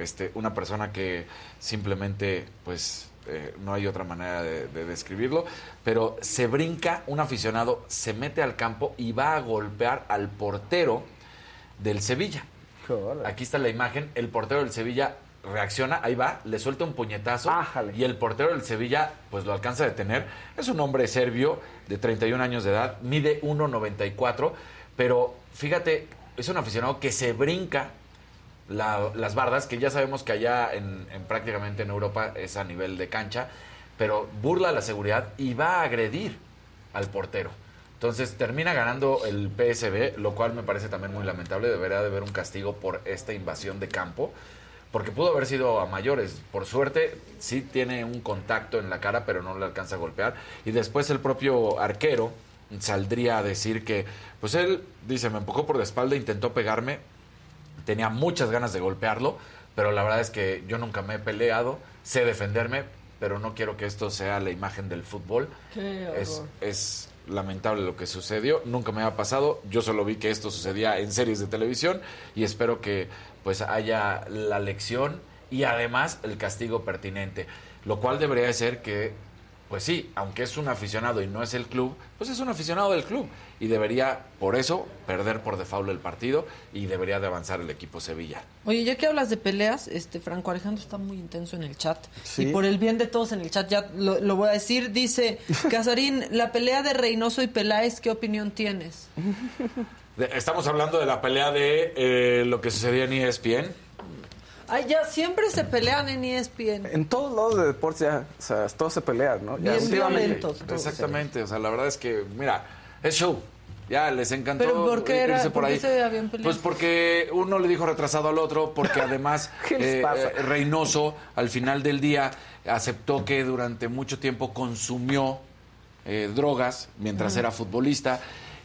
este, una persona que simplemente, pues, eh, no hay otra manera de, de describirlo, pero se brinca un aficionado, se mete al campo y va a golpear al portero del Sevilla. Aquí está la imagen, el portero del Sevilla reacciona, ahí va, le suelta un puñetazo y el portero del Sevilla pues lo alcanza a detener. Es un hombre serbio de 31 años de edad, mide 1.94, pero fíjate, es un aficionado que se brinca la- las bardas, que ya sabemos que allá en, en prácticamente en Europa es a nivel de cancha, pero burla la seguridad y va a agredir al portero. Entonces termina ganando el PSB, lo cual me parece también muy lamentable. Debería de haber un castigo por esta invasión de campo, porque pudo haber sido a mayores. Por suerte, sí tiene un contacto en la cara, pero no le alcanza a golpear. Y después el propio arquero saldría a decir que, pues él dice, me empujó por la espalda, intentó pegarme, tenía muchas ganas de golpearlo, pero la verdad es que yo nunca me he peleado, sé defenderme, pero no quiero que esto sea la imagen del fútbol. Qué Es, es lamentable lo que sucedió, nunca me ha pasado, yo solo vi que esto sucedía en series de televisión y espero que pues haya la lección y además el castigo pertinente, lo cual debería de ser que pues sí, aunque es un aficionado y no es el club, pues es un aficionado del club y debería por eso perder por default el partido y debería de avanzar el equipo Sevilla. Oye, ya que hablas de peleas, este Franco Alejandro está muy intenso en el chat. Sí. Y por el bien de todos en el chat, ya lo, lo voy a decir, dice, Casarín, la pelea de Reynoso y Peláez, ¿qué opinión tienes? Estamos hablando de la pelea de eh, lo que sucedía en ESPN. Ay, ya siempre se pelean en ESPN. En todos lados de deportes ya, o sea, todos se pelean, ¿no? Ya Bien violentos todos. Exactamente, o sea, la verdad es que, mira, es show. Ya les encantó ¿Pero por qué era- irse por por qué ahí. se habían peleado? Pues porque uno le dijo retrasado al otro, porque además ¿Qué les eh, eh, Reynoso al final del día aceptó que durante mucho tiempo consumió eh, drogas mientras era futbolista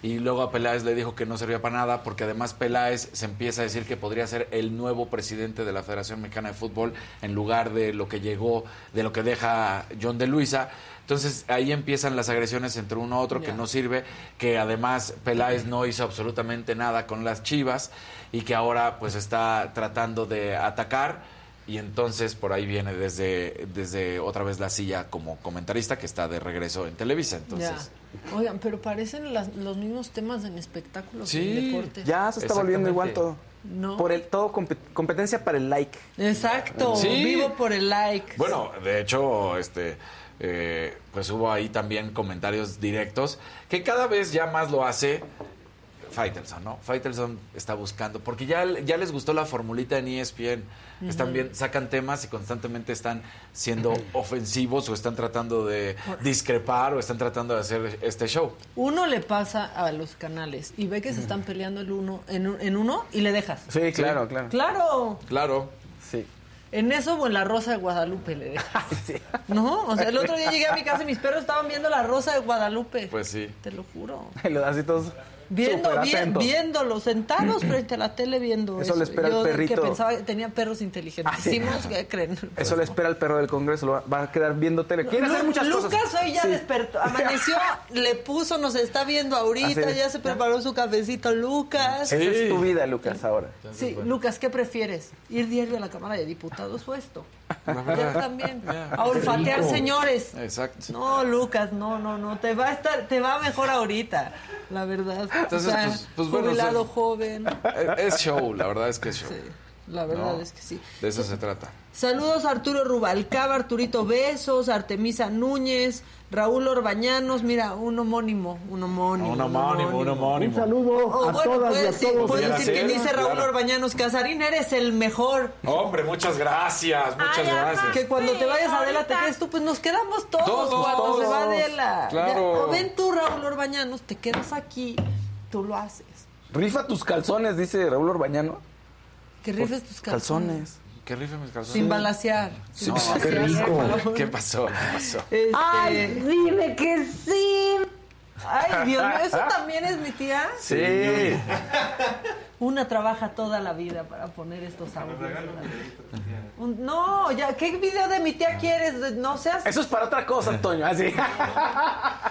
y luego a Peláez le dijo que no servía para nada porque además Peláez se empieza a decir que podría ser el nuevo presidente de la Federación Mexicana de Fútbol en lugar de lo que llegó, de lo que deja John de Luisa. Entonces ahí empiezan las agresiones entre uno a otro que no sirve, que además Peláez no hizo absolutamente nada con las Chivas y que ahora pues está tratando de atacar y entonces por ahí viene desde, desde otra vez la silla como comentarista que está de regreso en Televisa. Entonces, Ya. Oigan, pero parecen las- los mismos temas en espectáculos y en Sí, deportes. Ya se está volviendo igual todo. No. Por el todo compe- competencia para el like. Exacto, Sí. vivo por el like. Bueno, de hecho, este, eh, pues hubo ahí también comentarios directos que cada vez ya más lo hace Faitelson, ¿no? Faitelson está buscando, porque ya, ya les gustó la formulita en ESPN. Están bien, sacan temas y constantemente están siendo ofensivos o están tratando de discrepar o están tratando de hacer este show. Uno le pasa a los canales y ve que se están peleando el uno en, un- en uno y le dejas. Sí, claro, claro. Claro. Claro. Sí. En eso o en la Rosa de Guadalupe le dejas. ¿No? O sea, el otro día llegué a mi casa y mis perros estaban viendo la Rosa de Guadalupe. Pues sí. Te lo juro. Y los así todos Viendo, bien, atentos. viéndolo, sentados frente a la tele viendo Eso eso. le espera Yo el perrito. que pensaba que tenía perros inteligentísimos, Ah, ¿qué creen? Eso le espera el perro del Congreso, lo va, va a quedar viendo tele. Quiere hacer muchas Lucas cosas. hoy ya Sí. despertó, amaneció, le puso, nos está viendo ahorita, ya se preparó su cafecito Lucas. Esa es tu vida, Lucas, ahora. Sí, Lucas, ¿qué prefieres? ¿Ir diario a la Cámara de Diputados o esto? También. A olfatear, señores. Exacto. No, Lucas, no, no, no, te va a estar, te va mejor ahorita, la verdad. Entonces, o sea, pues- pues bueno, jubilado o sea, joven, Es show, la verdad es que es show. la verdad No, es que sí. De eso se trata. Saludos a Arturo Rubalcaba, Arturito Besos, Artemisa Núñez, Raúl Orbañanos, mira, un homónimo, un homónimo. Un homónimo, un homónimo. Un saludo Oh, a bueno, todas y a decir, todos. Pudiera decir que dice Raúl claro. Orbañanos, Casarín, eres el mejor. Hombre, muchas gracias, muchas gracias. Que cuando te vayas a Adela, te quedes tú, pues nos quedamos todos, Todos, cuando se va todos. Adela. Claro. Ya, ven tú, Raúl Orbañanos, te quedas aquí, tú lo haces. Rifa tus calzones, dice Raúl Orbañano. Que rifes tus calzones. Que rife mis calzones. Sin balasear. Sin No, balasear, qué rico. ¿Qué pasó? ¿Qué pasó? Este- Ay, dime que sí. Ay, Dios mío, ¿eso también es mi tía? Sí. Una trabaja toda la vida para poner estos audios. Un- No, ya, ¿qué video de mi tía quieres? No seas... Eso es para otra cosa, Antonio. Así.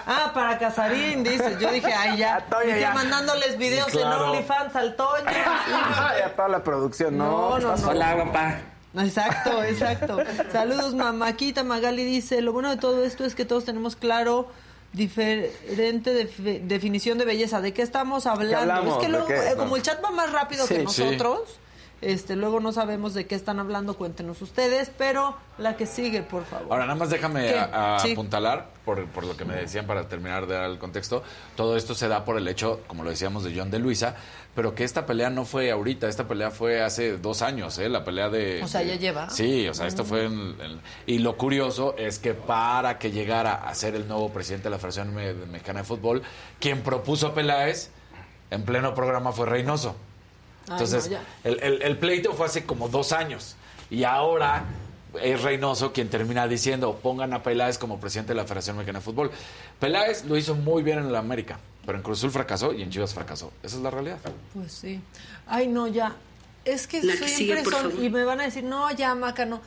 Ah, para Casarín, dices. Yo dije, ay, ya. Toño, ya. mandándoles videos Claro. en OnlyFans al Toño. ya toda la producción, ¿no? No, no, no. Hola, papá. Exacto, exacto. Saludos, mamáquita. Magali dice, lo bueno de todo esto es que todos tenemos claro diferente defi- definición de belleza. ¿De qué estamos hablando? es que ¿De luego, eh, como el chat va más rápido Sí, que sí. Este, luego no sabemos de qué están hablando, cuéntenos ustedes, pero la que sigue, por favor. Ahora, nada más déjame ¿Qué? a- a Sí. apuntalar, por, por lo que me decían para terminar de dar el contexto. Todo esto se da por el hecho, como lo decíamos, de John de Luisa, pero que esta pelea no fue ahorita, esta pelea fue hace dos años, ¿eh? La pelea de... O sea, de- ya lleva. Sí, o sea, esto Mm. fue... en- en- y lo curioso es que para que llegara a ser el nuevo presidente de la Federación Me- Mexicana de Fútbol, quien propuso a Peláez en pleno programa fue Reynoso. Ay, Entonces, no, el, el- el pleito fue hace como dos años. Y ahora es Reynoso quien termina diciendo, pongan a Peláez como presidente de la Federación Mexicana de Fútbol. Peláez lo hizo muy bien en la América, pero en Cruz Azul fracasó y en Chivas fracasó. Esa es la realidad. Pues sí. Ay, no, ya. Es que La que siempre sigue, son. Y me van a decir, no, ya, Maca, no.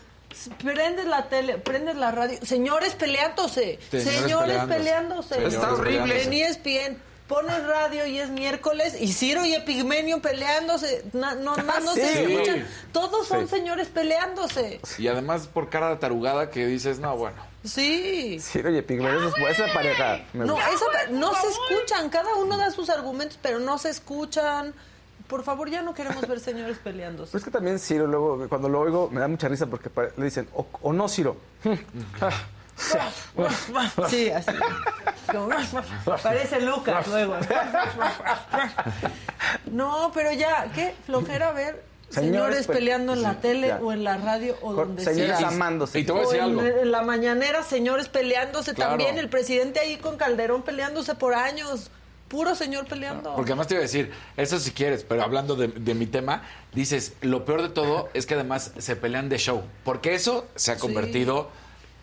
Prendes la tele, prendes la radio. Señores peleándose. Señores Señores, peleándose. peleándose. Señores Está horrible. peleándose. En ESPN. Pones radio y es miércoles y Ciro y Epigmenio peleándose. No, no, no, no Sí. se escuchan. Sí. Todos son Sí. señores peleándose. Y además por cara de tarugada que dices, no, bueno. Sí. Sí, oye, Pigmelios, esa pareja. me No, esa- no se escuchan. Cada uno da sus argumentos, pero no se escuchan. Por favor, ya no queremos ver señores peleándose. Pero es que también Ciro, luego, cuando lo oigo, me da mucha risa porque le dicen, o, o no, Ciro. Sí, así. Como, Parece Lucas luego. No, pero ya, qué flojera ver Señores señores, pe- peleando en la sí, tele ya. o en la radio o donde señores sea. amándose. Y te voy a decir en, algo. en la mañanera, señores peleándose Claro. también. El presidente ahí con Calderón peleándose por años. Puro señor peleando. Porque además te iba a decir, eso si quieres, pero hablando de, de mi tema, dices, lo peor de todo es que además se pelean de show. Porque eso se ha convertido,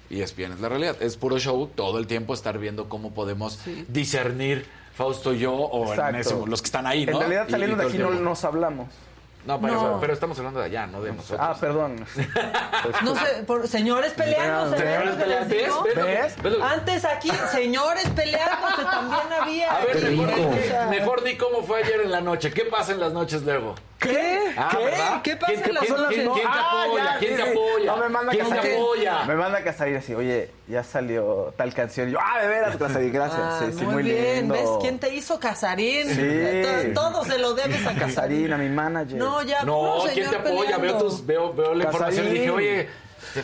y es bien, es la realidad, es puro show todo el tiempo estar viendo cómo podemos discernir Fausto y yo o en ese- los que están ahí, ¿no? En realidad, saliendo y de aquí no nos hablamos. No, pero, No. pero estamos hablando de allá, no de nosotros. Ah, perdón. No sé, por, señores peleándose. Señores ¿ves lo que les peleándose. digo? ¿Ves? ¿Ves? ¿Ves? Antes aquí, señores peleándose también había. A ver, mejor, mejor di cómo fue ayer en la noche. ¿Qué pasa en las noches luego? ¿Qué? Ah, ¿Qué? ¿verdad? ¿Qué pasa ¿Quién, en las quién- noches? quién- quién te Ah, apoya? ya, ¿Quién sí, te apoya? No, me manda ¿Quién te apoya? Me manda Casarín así, oye, ya salió tal canción. Y yo, ah, de veras, Casarín, gracias. Ah, sí, sí, muy, muy, bien, lindo. ¿ves quién te hizo Casarín? Sí. To- Todo se lo debes a Casarín. A mi manager. No, ya, No, ¿quién te apoya? Veo, tus, veo, veo la información y dije, oye,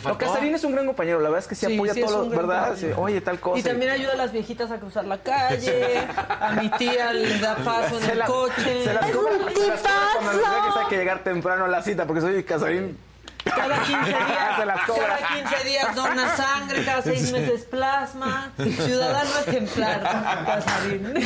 faltó. Casarín es un gran compañero, la verdad es que sí, Sí, apoya sí, a es todos un los, gran ¿verdad? Sí, oye, tal cosa. Y también ayuda a las viejitas a cruzar la calle. A mi tía le da paso en Se el la- coche. Se las cobra, se las cobra cuando les diga que hay que llegar temprano a la cita, porque soy Casarín. Cada 15 días, Se las cobra. cada 15 días dona sangre, cada 6 meses plasma. Ciudadano ejemplar, Casarín.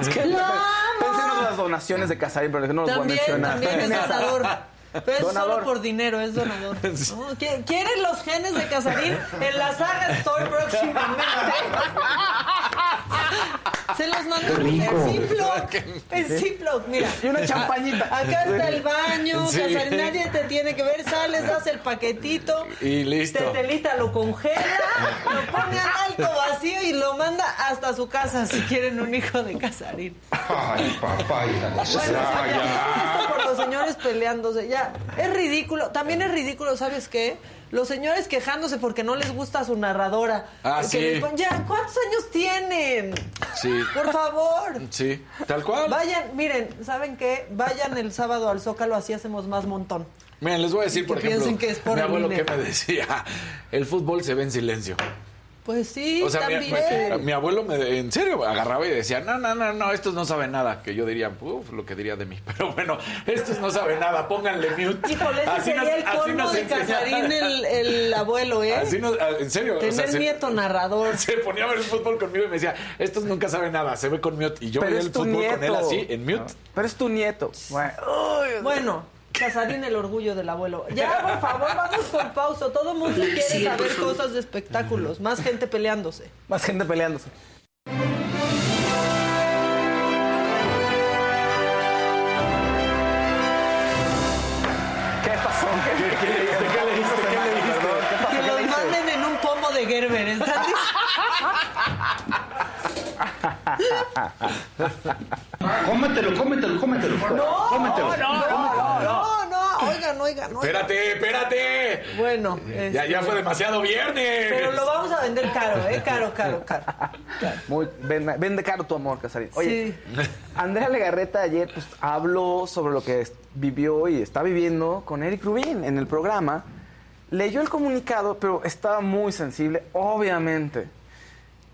Es pensé en otras donaciones de Casarín, pero no los voy a También, mencionar. también es donador. Pero es Donador. solo por dinero, es donador. ¿No? ¿Qui- ¿Quieren los genes de Casarín? En la saga Store próximamente. Se los mando en Ziploc. En Ziploc, mira. Y una champañita. Acá está el baño, Sí. Casarín. Nadie te tiene que ver. Sales, das el paquetito. Y listo. Tetelita lo congela, lo pone al alto vacío y lo manda hasta su casa si quieren un hijo de Casarín. Ay, papá, de Bueno, o sea, ya, esto por los señores peleándose, ya. Es ridículo. También es ridículo, ¿sabes qué? Los señores quejándose porque no les gusta su narradora. Ah, Que sí. les Ya, ¿cuántos años tienen? Sí. Por favor. Sí, tal cual. Vayan, miren, ¿saben qué? Vayan el sábado al Zócalo, así hacemos más montón. Miren, les voy a decir, Que por ejemplo, piensen que es por mi el abuelo que me decía, el fútbol se ve en silencio. Pues sí, O sea, mi, también. mi- mi abuelo me, en serio agarraba y decía, no, no, no, no, estos no saben nada. Que yo diría, uff, lo que diría de mí. Pero bueno, estos no saben nada, pónganle mute. Híjole, ese Así sería nos- el colmo de. Casarín, el, el abuelo, ¿eh? Así nos- ah, en serio. o Tener sea, se- nieto narrador. Se ponía a ver el fútbol conmigo y me decía, estos nunca saben nada, se ve con mute. Y yo veía el fútbol con él así, en mute. Pero es tu nieto. Bueno, Bueno, Casarín, el orgullo del abuelo. Ya, por favor, vamos con pausa. Todo el mundo quiere Sí, saber cosas de espectáculos. Más gente peleándose. más gente peleándose. ¿Qué pasó? ¿Qué, ¿Qué? ¿Qué leíste? Perdón, ¿Qué pasó? Que ¿Qué los manden en un pomo de Gerber. ¿están Cómetelo, cómetelo, cómetelo. No, cómetelo. no, no, no, no. Oigan, oigan, oigan. Espérate, espérate. Bueno, Ya, ya este, fue demasiado viernes. Pero lo vamos a vender caro, ¿eh? Caro, caro, caro. Muy, vende, vende caro tu amor, Casarín. Oye, Sí. Andrea Legarreta ayer pues, habló sobre lo que vivió y está viviendo con Eric Rubin en el programa. Leyó el comunicado, pero estaba muy sensible, obviamente.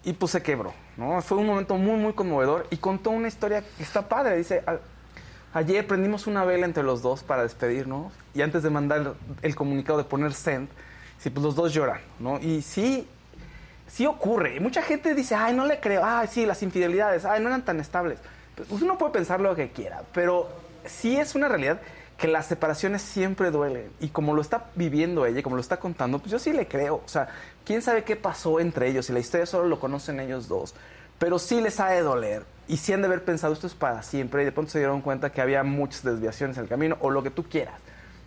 Y pues se quebró, ¿no? Fue un momento muy, muy conmovedor y contó una historia que está padre. Dice, "A- ayer prendimos una vela entre los dos para despedirnos y antes de mandar el comunicado de poner send, sí, pues los dos lloran, ¿no? Y sí, sí ocurre. Y Mucha gente dice, ay, no le creo. Ay, sí, las infidelidades, ay, no eran tan estables. Pues uno puede pensar lo que quiera, pero sí es una realidad que las separaciones siempre duelen. Y como lo está viviendo ella, como lo está contando, pues yo sí le creo. O sea, quién sabe qué pasó entre ellos y la historia solo lo conocen ellos dos. Pero sí les ha de doler. Y sí han de haber pensado esto es para siempre. Y de pronto se dieron cuenta que había muchas desviaciones en el camino o lo que tú quieras.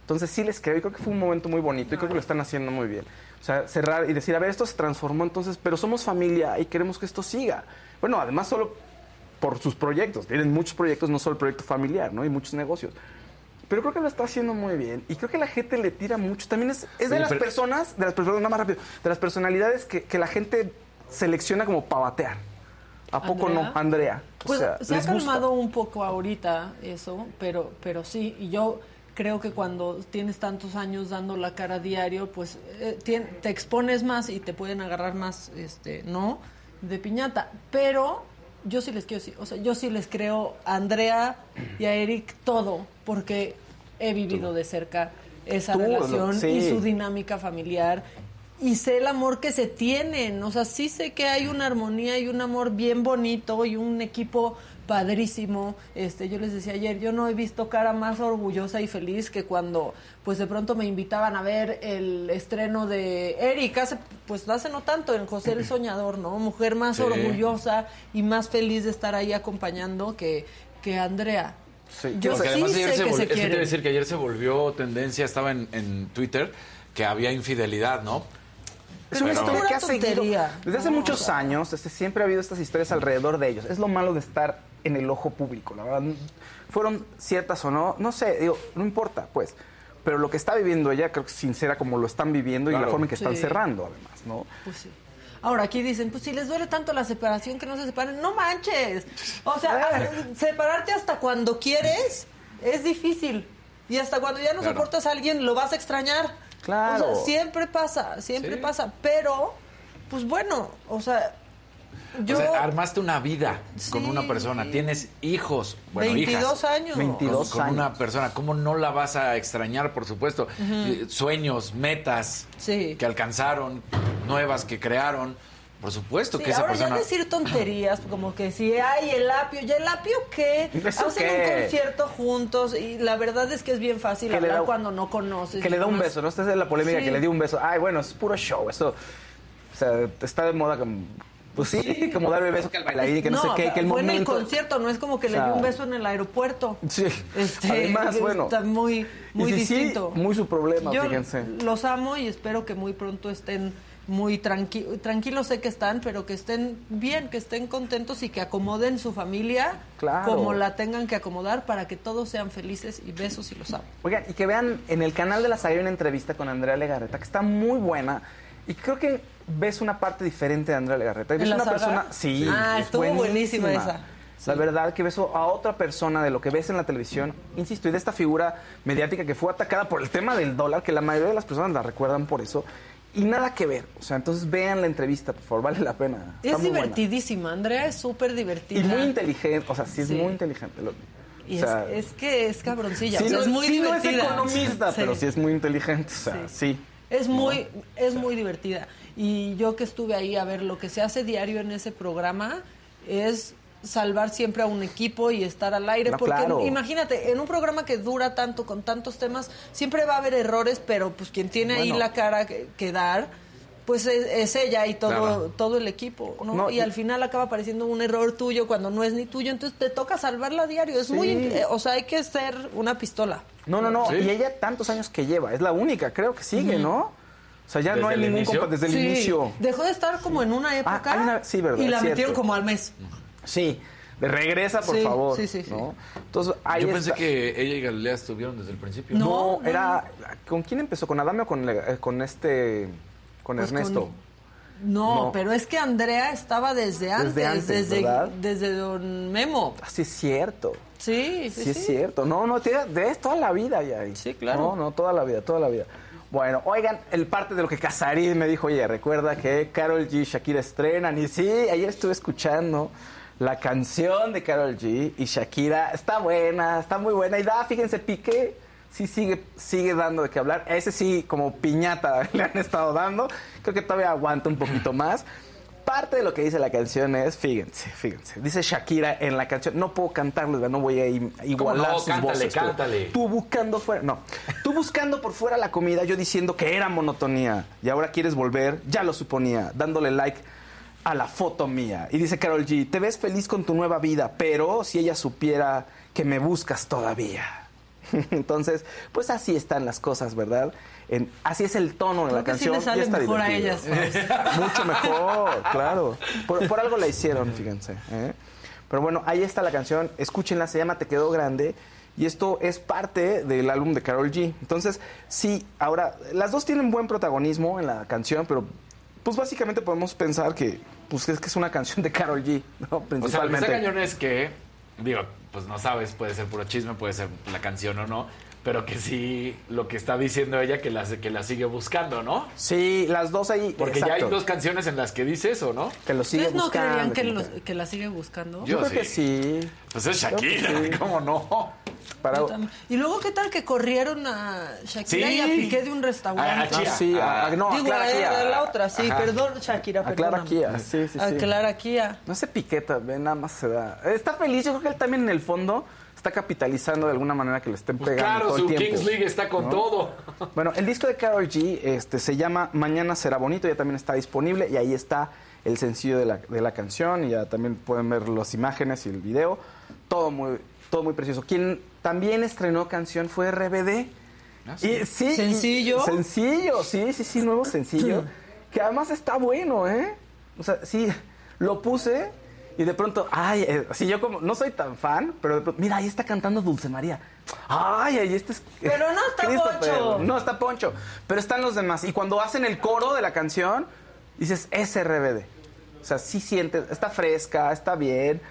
Entonces sí les creo y creo que fue un momento muy bonito y creo que lo están haciendo muy bien. O sea, cerrar y decir, a ver, esto se transformó entonces, pero somos familia y queremos que esto siga. Bueno, además solo por sus proyectos. Tienen muchos proyectos, no solo el proyecto familiar, ¿no? Y muchos negocios. Pero creo que lo está haciendo muy bien. Y creo que la gente le tira mucho. También es, es de Sí, las pero- personas, de las personas, no más rápido, de las personalidades que, que la gente selecciona como para batear. ¿A poco ¿Andrea? no, Andrea? O Pues sea, se ha gusta. calmado un poco ahorita eso, pero, pero sí, y yo creo que cuando tienes tantos años dando la cara a diario, pues eh, tien- te expones más y te pueden agarrar más, este, ¿no? De piñata. Pero yo sí les quiero decir, o sea, yo sí les creo a Andrea y a Eric todo, porque he vivido de cerca esa Tú, relación sí. y su dinámica familiar y sé el amor que se tienen. O sea, sí sé que hay una armonía y un amor bien bonito y un equipo padrísimo. Este, yo les decía ayer, yo no he visto cara más orgullosa y feliz que cuando pues de pronto me invitaban a ver el estreno de Eric, hace, pues hace no tanto, en José el Soñador, ¿no? Mujer más Sí. orgullosa y más feliz de estar ahí acompañando que, que Andrea. Yo Porque sí además sé se que se es que te iba a quieren. decir que ayer se volvió tendencia, estaba en, en Twitter, que había infidelidad, ¿no? Es una historia que ha seguido. Desde hace muchos años, este, siempre ha habido estas historias alrededor de ellos. Es lo malo de estar en el ojo público, la verdad. Fueron ciertas o no, no sé, digo, no importa, pues. Pero lo que está viviendo ella, creo que es sincera como lo están viviendo y la forma en que están Sí. cerrando, además, ¿no? Pues sí. Ahora aquí dicen, pues si les duele tanto la separación que no se separen, no manches. O sea, Eh. separarte hasta cuando quieres es difícil. Y hasta cuando ya no Claro. soportas a alguien lo vas a extrañar. Claro. O sea, siempre pasa, siempre Sí. pasa. Pero, pues bueno, o sea, yo... O sea, armaste una vida con una persona, tienes hijos, bueno, 22 hijas. años. 22 con, con años. una persona, ¿cómo no la vas a extrañar, por supuesto? Eh, Sueños, metas Sí. que alcanzaron, nuevas que crearon, por supuesto Sí, que esa ahora persona... ya decir tonterías, como que si hay el apio, ¿y el apio qué? ¿Eso Hacen qué? un concierto juntos y la verdad es que es bien fácil hablar da- cuando no conoces. Que le da un beso, ¿no? Esta es la polémica Sí. que le dio un beso. Ay, bueno, es puro show, eso. O sea, está de moda como. Pues sí, como darle beso que al bailarín, que no, sé qué, que el fue en el momento. concierto, no es como que O le dio un beso en el aeropuerto. Sí. Este, Además, bueno. Está muy, muy sí, sí, distinto. muy su problema, Yo fíjense. los amo y espero que muy pronto estén muy tranquilos. Tranquilos sé que están, pero que estén bien, que estén contentos y que acomoden su familia Claro. como la tengan que acomodar para que todos sean felices y besos y los amo. Oigan, y que vean en el canal de la Saga hay una entrevista con Andrea Legarreta que está muy buena. Y creo que ves una parte diferente de Andrea Legarreta. Y ¿En ves la una persona. Sí. Ah, es estuvo buenísima esa. La verdad que ves a otra persona de lo que ves en la televisión, insisto, y de esta figura mediática que fue atacada por el tema del dólar, que la mayoría de las personas la recuerdan por eso, y nada que ver. O sea, entonces vean la entrevista, por favor, vale la pena. Está Es buena. divertidísima, Andrea es súper divertida. Y muy inteligente, o sea, sí es Sí. muy inteligente. Lo- Y o sea, es, es que es cabroncilla, sí o sea, no, es muy sí no divertida. es economista, pero sí es muy inteligente, o sea, sí. Es muy, es muy divertida. Y yo que estuve ahí a ver lo que se hace diario en ese programa es salvar siempre a un equipo y estar al aire. No, porque claro. imagínate, en un programa que dura tanto, con tantos temas, siempre va a haber errores, pero pues quien tiene ahí la cara que, que dar, pues es, es ella y todo, Claro. todo el equipo, ¿no? No, y, y- al final acaba apareciendo un error tuyo cuando no es ni tuyo, entonces te toca salvarla a diario. Es Sí. muy, eh, o sea, hay que ser una pistola. No, no, no. Sí. Y ella tantos años que lleva, es la única, creo que sigue, ¿no? O sea, ya no ¿Desde hay el ningún inicio? compa desde el Sí, inicio. Dejó de estar como en una época una- sí, verdad, y la metieron como al mes. Sí, de regresa, por Sí, favor. sí, sí, sí. ¿no? Entonces, ahí Yo pensé está. que ella y Galilea estuvieron desde el principio. No. No, era. ¿Con quién empezó? ¿Con Adame o con, eh, con este. con Pues Ernesto? con- No, No. pero es que Andrea estaba desde antes, Desde antes, desde, Don Memo. Ah, sí, es cierto. Sí, sí, Sí, es cierto. No, no, tiene, de toda la vida ya ahí. Sí, claro. No, no, toda la vida, toda la vida. Bueno, oigan, el parte de lo que Casarín me dijo, oye, recuerda que Carol G y Shakira estrenan. Y sí, ayer estuve escuchando la canción de Carol G y Shakira. Está buena, está muy buena. Y da, fíjense, Piqué sí sigue, sigue dando de qué hablar. Ese sí, como piñata le han estado dando. Creo que todavía aguanta un poquito más. Parte de lo que dice la canción es, fíjense, fíjense, dice Shakira en la canción, no puedo cantarles, no voy a igualar no? sus Cántale, voces. cántale. Tú buscando fuera, no, tú buscando por fuera la comida, yo diciendo que era monotonía y ahora quieres volver, ya lo suponía, dándole like a la foto mía. Y dice Carol G, te ves feliz con tu nueva vida, pero si ella supiera que me buscas todavía. Entonces, pues así están las cosas, ¿verdad? En- así es el tono de Creo la que sí canción. le y sale está mejor a divertido. ellas. Mucho mejor, claro. Por, por algo la hicieron, fíjense. ¿eh? Pero bueno, ahí está la canción. Escúchenla, se llama Te quedó grande. Y esto es parte del álbum de Carol G. Entonces, sí, ahora, las dos tienen buen protagonismo en la canción, pero pues básicamente podemos pensar que pues es que es una canción de Carol G, ¿no? O sea, lo que Principalmente. está cañón es que, digo, pues no sabes, puede ser puro chisme, puede ser la canción o no, pero que sí, lo que está diciendo ella, que la, que la sigue buscando, ¿no? Sí, las dos ahí. Porque ya hay dos canciones en las que dice eso, ¿no? Que lo sigue ¿Ustedes no buscando. creerían que, definitivamente. los- que la sigue buscando? Yo, creo que sí. Pues es Shakira, sí. ¿cómo no? Y luego, ¿qué tal que corrieron a Shakira Sí. y a Piqué de un restaurante? A- a Chia. Ah, sí, a- a- no, a Digo, Clara a, Kia. a la otra, sí, Ajá. perdón, Shakira, A perdón. Clara Kia, sí, sí, A sí. Clara Kia. No se piqueta, ve, nada más se da. Está feliz, yo creo que él también en el fondo está capitalizando de alguna manera que le estén Pues pegando claro, todo el su tiempo. Kings League está con ¿no? todo. Bueno, el disco de Karol G este, se llama Mañana será bonito, ya también está disponible y ahí está el sencillo de la, de la canción y ya también pueden ver las imágenes y el video. Todo muy, todo muy precioso. Quien también estrenó canción fue RBD. Y, sí, ¿Sencillo? y- sencillo, sí, sí, sí, nuevo sencillo. que además está bueno, ¿eh? O sea, sí, lo puse y de pronto, ay, eh, así yo como, no soy tan fan, pero de pronto, mira, ahí está cantando Dulce María. Ay, ahí este es... Pero no está. Poncho. No está Poncho, pero están los demás. Y cuando hacen el coro de la canción, dices, es RBD. O sea, sí sientes, está fresca, está bien,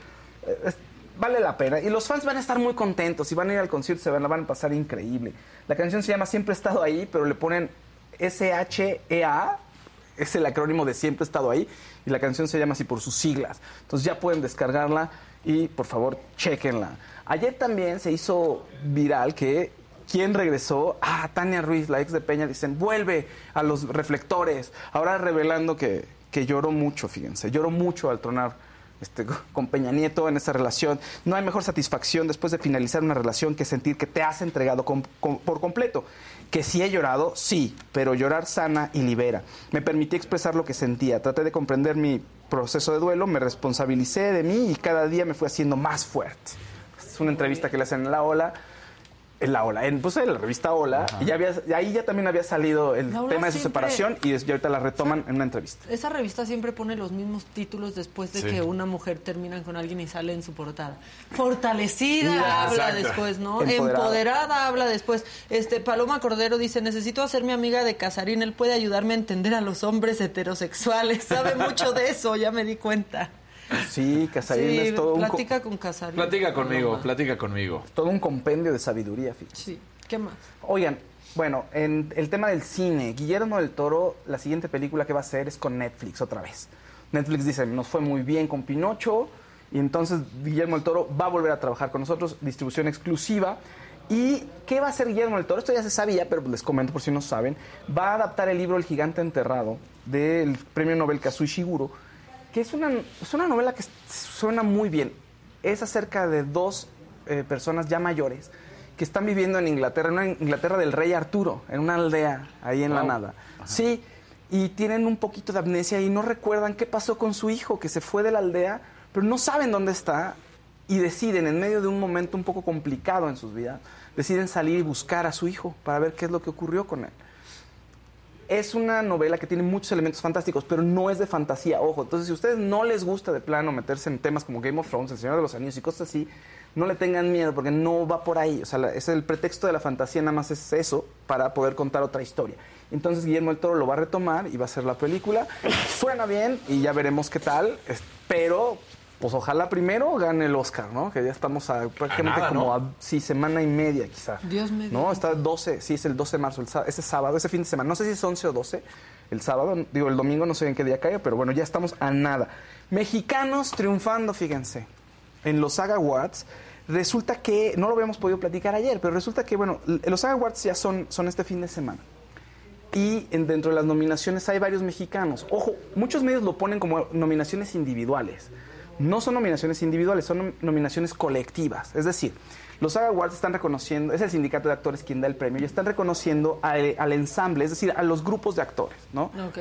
eh, es- vale la pena. Y los fans van a estar muy contentos y van a ir al concierto, se van, la van a pasar increíble. La canción se llama Siempre he estado ahí, pero le ponen S-H-E-A, es el acrónimo de Siempre he estado ahí, y la canción se llama así por sus siglas. Entonces ya pueden descargarla y por favor, chequenla. Ayer también se hizo viral que ¿Quién regresó? Ah, Tania Ruiz, la ex de Peña, dicen, vuelve a los reflectores. Ahora revelando que, que lloró mucho, fíjense, lloró mucho al tronar este, con Peña Nieto en esa relación. No hay mejor satisfacción después de finalizar una relación que sentir que te has entregado por completo. Que sí he llorado, sí, pero llorar sana y libera. Me permití expresar lo que sentía, traté de comprender mi proceso de duelo, me responsabilicé de mí y cada día me fui haciendo más fuerte. Es una entrevista que le hacen en La Ola. En la Ola, en, pues en la revista Ola, y ya había, y ahí ya también había salido el tema de su siempre- separación y es- y ahorita la retoman en una entrevista. Esa revista siempre pone los mismos títulos después de Sí. que una mujer termina con alguien y sale en su portada. Fortalecida habla exacto. después, ¿no? Empoderada. Empoderada. habla después. Este Paloma Cordero dice, necesito hacerme amiga de Casarín, él puede ayudarme a entender a los hombres heterosexuales. Sabe mucho de eso, ya me di cuenta. Sí, Casarín Sí, es todo un, platica con Casarín. Platica conmigo, platica conmigo. todo un compendio de sabiduría, fíjense. Sí, ¿qué más? Oigan, bueno, en el tema del cine, Guillermo del Toro, la siguiente película que va a hacer es con Netflix otra vez. Netflix dice, nos fue muy bien con Pinocho, y entonces Guillermo del Toro va a volver a trabajar con nosotros, distribución exclusiva. ¿Y qué va a hacer Guillermo del Toro? Esto ya se sabía, pero les comento por si no saben. Va a adaptar el libro El gigante enterrado del premio Nobel Kazuo Ishiguro, que es una, es una novela que suena muy bien. Es acerca de dos eh, personas ya mayores que están viviendo en Inglaterra, en una Inglaterra del rey Arturo, en una aldea ahí en la nada. Sí, y tienen un poquito de amnesia y no recuerdan qué pasó con su hijo, que se fue de la aldea, pero no saben dónde está y deciden, en medio de un momento un poco complicado en sus vidas, deciden salir y buscar a su hijo para ver qué es lo que ocurrió con él. Es una novela que tiene muchos elementos fantásticos, pero no es de fantasía, ojo. Entonces, si a ustedes no les gusta de plano meterse en temas como Game of Thrones, El Señor de los Anillos y cosas así, no le tengan miedo porque no va por ahí. O sea, es el pretexto de la fantasía, nada más es eso para poder contar otra historia. Entonces, Guillermo el Toro lo va a retomar y va a hacer la película. Suena bien y ya veremos qué tal, pero pues ojalá primero gane el Oscar, ¿no? Que ya estamos a prácticamente nada, como ¿no? a sí, semana y media quizá. Dios me No, está 12, sí, es el 12 de marzo, el ese sábado, ese fin de semana. No sé si es 11 o 12, el sábado, digo, el domingo, no sé en qué día caiga, pero bueno, ya estamos a nada. Mexicanos triunfando, fíjense, en los Saga Awards. Resulta que, no lo habíamos podido platicar ayer, pero resulta que, bueno, los Saga Awards ya son, son este fin de semana. y en- dentro de las nominaciones hay varios mexicanos. Ojo, muchos medios lo ponen como nominaciones individuales. No son nominaciones individuales, son nom- nominaciones colectivas. Es decir, los SAG Awards están reconociendo, es el sindicato de actores quien da el premio, y están reconociendo al, al ensamble, es decir, a los grupos de actores, ¿no? Ok.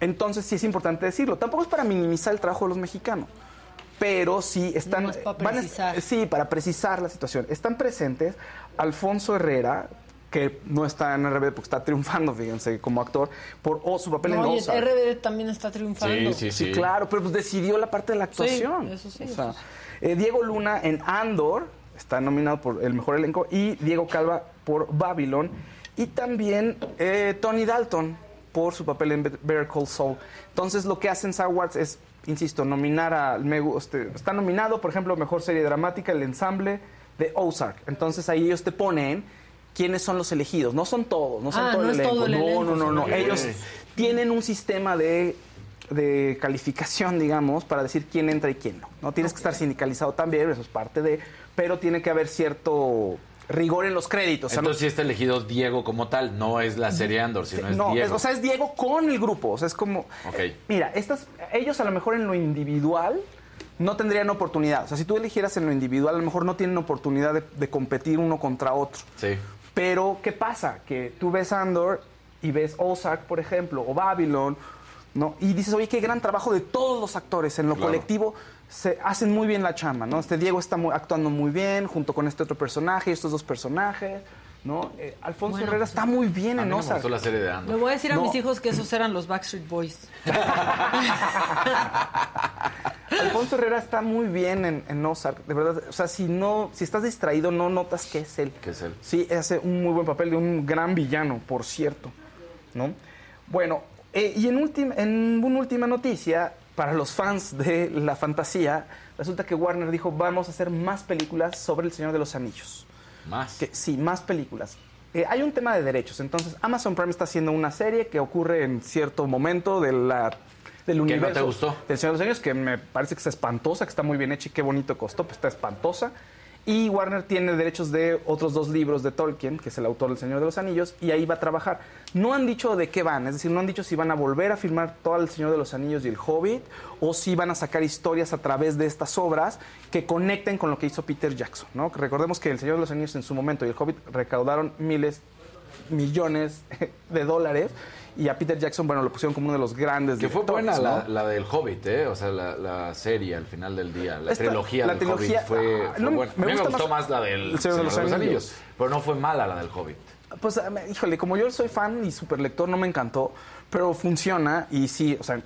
Entonces sí es importante decirlo. Tampoco es para minimizar el trabajo de los mexicanos, pero sí están... Van a- precisar. sí, para precisar la situación. Están presentes Alfonso Herrera, que no está en RBD porque está triunfando, fíjense, como actor, por su papel No, en Ozark. RBD también está triunfando. Sí, claro, pero pues decidió la parte de la actuación. Sí, eso sí, O eso sea, sí. eh, Diego Luna en Andor está nominado por el mejor elenco y Diego Calva por Babylon y también eh, Tony Dalton por su papel en Bet- Better Call Saul. Entonces lo que hacen Star Wars es, insisto, nominar a me este, está nominado, por ejemplo, mejor serie dramática el ensamble de Ozark. Entonces ahí ellos te ponen quiénes son los elegidos. No son todos, no son Ah, todo no el es elenco. todo el no, elenco, no, no, no. Ellos tienen un sistema de, de calificación, digamos, para decir quién entra y quién no. No tienes que estar sindicalizado también, eso es parte de, pero tiene que haber cierto rigor en los créditos. O sea, no- Entonces sí está elegido Diego como tal, no es la serie Andor, sino es no, Diego. es- o sea, es Diego con el grupo. O sea, es como. Ok. Mira, estas, ellos a lo mejor en lo individual no tendrían oportunidad. O sea, si tú eligieras en lo individual, a lo mejor no tienen oportunidad de, de competir uno contra otro. Sí. Pero, ¿qué pasa? Que tú ves Andor y ves Ozark, por ejemplo, o Babylon, ¿no? Y dices, oye, qué gran trabajo de todos los actores. En lo Claro. colectivo se hacen muy bien la chamba, ¿no? Este Diego está muy- actuando muy bien, junto con este otro personaje, estos dos personajes, ¿no? Eh, Alfonso Bueno, Herrera está muy bien A en mí no me Ozark. gustó la serie de Le voy a decir a mis hijos que esos eran los Backstreet Boys. Alfonso Herrera está muy bien en, en Ozark, de verdad. O sea, si no, si estás distraído, no notas que es él. Que es él. Sí, hace un muy buen papel de un gran villano, por cierto. ¿no? Bueno, eh, y en, última, en una última noticia, para los fans de la fantasía, resulta que Warner dijo, vamos a hacer más películas sobre El Señor de los Anillos. Más. Que, sí, más películas. Eh, hay un tema de derechos, entonces Amazon Prime está haciendo una serie que ocurre en cierto momento de la, del no universo. te gustó? Del Señor de los Anillos, que me parece que está espantosa, que está muy bien hecha y qué bonito costó, pues está espantosa. Y Warner tiene derechos de otros dos libros de Tolkien, que es el autor del Señor de los Anillos, y ahí va a trabajar. No han dicho de qué van, es decir, no han dicho si van a volver a filmar todo el Señor de los Anillos y el Hobbit, o si van a sacar historias a través de estas obras que conecten con lo que hizo Peter Jackson. ¿no? Recordemos que el Señor de los Anillos en su momento y el Hobbit recaudaron miles, millones de dólares, y a Peter Jackson, bueno, lo pusieron como uno de los grandes Que fue buena la, ¿no? la del Hobbit, ¿eh? O sea, la, la serie al final del día, la Esta- trilogía la del trilogía- Hobbit fue, ah, fue no, buena. me a mí me gustó más más, la del El Señor de los Anillos. pero no fue mala la del Hobbit. Pues, me- híjole, como yo soy fan y super lector, no me encantó, pero funciona y sí, o sea,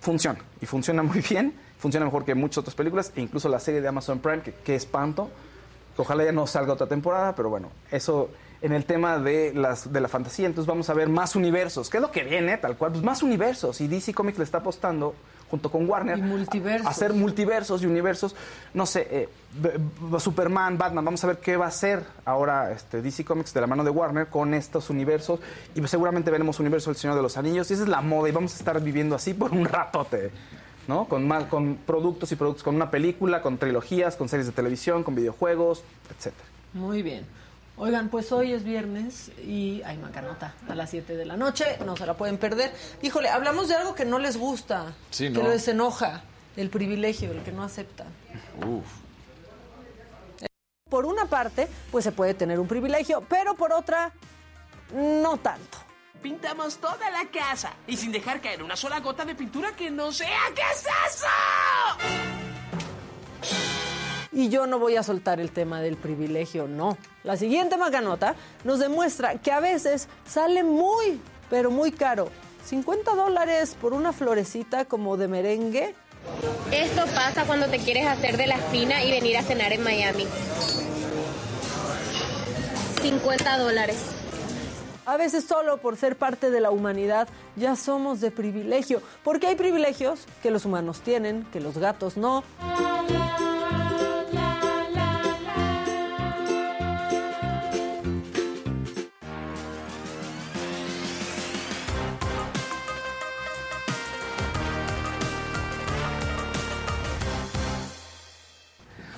funciona. Y funciona muy bien, funciona mejor que muchas otras películas, e incluso la serie de Amazon Prime, que, que espanto. Ojalá ya no salga otra temporada, pero bueno, eso en el tema de, las, de la fantasía, entonces vamos a ver más universos. ¿Qué es lo que viene, tal cual? Pues más universos. Y DC Comics le está apostando, junto con Warner, Y a hacer multiversos y universos. No sé, eh, Superman, Batman, vamos a ver qué va a hacer ahora este, DC Comics de la mano de Warner con estos universos. Y seguramente veremos universo del Señor de los Anillos. Y esa es la moda y vamos a estar viviendo así por un ratote. ¿no? Con, más, con productos y productos, con una película, con trilogías, con series de televisión, con videojuegos, etcétera. Muy bien. Oigan, pues hoy es viernes y hay macanota a las 7 de la noche, no se la pueden perder. Híjole, hablamos de algo que no les gusta, Sí, que no. les enoja, el privilegio, el que no acepta. Uf. Por una parte, pues se puede tener un privilegio, pero por otra, no tanto. Pintamos toda la casa y sin dejar caer una sola gota de pintura que no sea. ¿Qué es eso? Y yo no voy a soltar el tema del privilegio, no. La siguiente macanota nos demuestra que a veces sale muy, pero muy caro. 50 dólares por una florecita como de merengue. Esto pasa cuando te quieres hacer de la fina y venir a cenar en Miami. 50 dólares. A veces solo por ser parte de la humanidad ya somos de privilegio, porque hay privilegios que los humanos tienen, que los gatos no.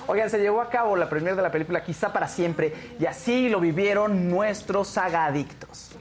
Oigan, se llevó a cabo la premier de la película Quizá para siempre y así lo vivieron nuestros sagadictos.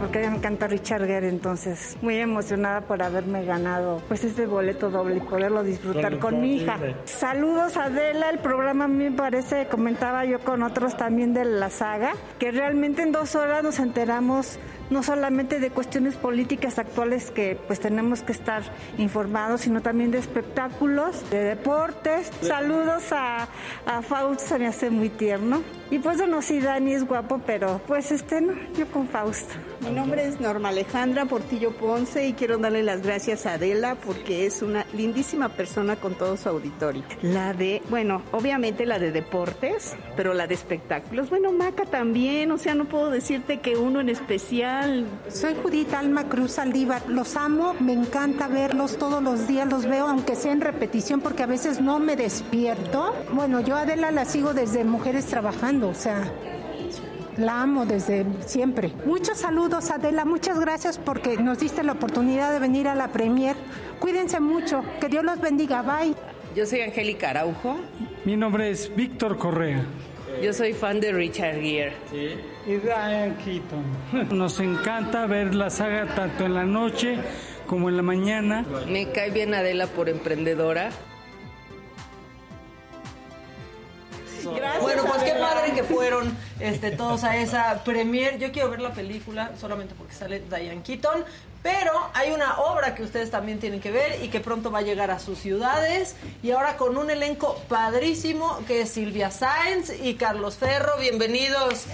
porque me encanta Richard Gere, entonces muy emocionada por haberme ganado pues este boleto doble y poderlo disfrutar con, mi hija. Saludos a Adela, el programa a mí me parece, comentaba yo con otros también de la saga, que realmente en dos horas nos enteramos no solamente de cuestiones políticas actuales que pues tenemos que estar informados, sino también de espectáculos, de deportes. Saludos a, a Fausto, se me hace muy tierno. Y pues bueno, sí, Dani es guapo, pero pues este no, yo con Fausto. Mi nombre es Norma Alejandra Portillo Ponce y quiero darle las gracias a Adela porque es una lindísima persona con todo su auditorio. La de, bueno, obviamente la de deportes, pero la de espectáculos. Bueno, Maca también, o sea, no puedo decirte que uno en especial. Soy Judith Alma Cruz Saldívar. Los amo, me encanta verlos todos los días, los veo aunque sea en repetición porque a veces no me despierto. Bueno, yo a Adela la sigo desde Mujeres Trabajando, o sea, la amo desde siempre. Muchos saludos, Adela. Muchas gracias porque nos diste la oportunidad de venir a la premier. Cuídense mucho. Que Dios los bendiga. Bye. Yo soy Angélica Araujo. Mi nombre es Víctor Correa. Yo soy fan de Richard Gere. Y Ryan Keaton. Nos encanta ver la saga tanto en la noche como en la mañana. Me cae bien Adela por emprendedora. bueno, pues qué padre que fueron este, todos a esa premier. Yo quiero ver la película solamente porque sale Diane Keaton. Pero hay una obra que ustedes también tienen que ver y que pronto va a llegar a sus ciudades. Y ahora con un elenco padrísimo que es Silvia Sáenz y Carlos Ferro. Bienvenidos.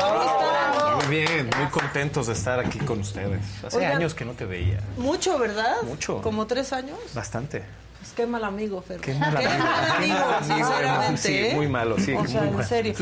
¿Cómo están? Muy bien, muy contentos de estar aquí con ustedes. Hace Oigan. años que no te veía. Mucho, ¿verdad? Mucho. ¿Como tres años? Bastante. Pues qué mal amigo, Ferro. Qué mal amigo. amigo, sinceramente. Sí, ¿eh? muy malo, sí. O sea, muy en malo. serio.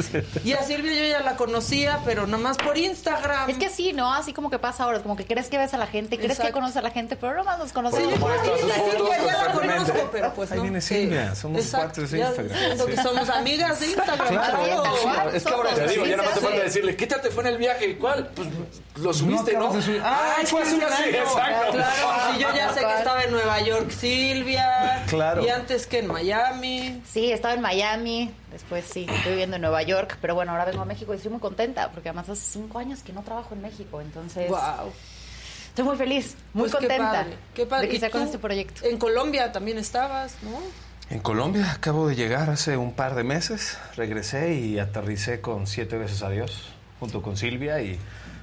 Y a Silvia yo ya la conocía, pero nomás por Instagram. Es que sí, ¿no? Así como que pasa ahora, como que crees que ves a la gente, crees que conoces a la gente, pero nomás nos conocemos. Sí, yo por ahí fotos Silvia, ya la conozco, pero pues Ahí no. viene Sí. Silvia, somos Exacto, cuates de ya Instagram. siento que Sí. somos amigas de Instagram. Claro, claro. es que ahora Te digo, ya más te Sí, falta sí. decirle, ¿qué tal te fue en el viaje? ¿Cuál? Pues lo subiste, ¿no? Ah, Ay, fue hace un sí, año. Exacto. Claro, sí, yo ya sé que estaba en Nueva York Silvia. Claro. Y antes que en Miami. Sí, estaba en Miami, después sí, estoy viviendo en Nueva York, pero bueno, ahora vengo a México y estoy muy contenta, porque además hace cinco años que no trabajo en México, entonces Wow. estoy muy feliz, muy Pues qué contenta padre, qué padre. de que ¿Y esté con este proyecto. En Colombia también estabas, ¿no? En Colombia acabo de llegar hace un par de meses. Regresé y aterricé con Siete veces a Dios junto con Silvia y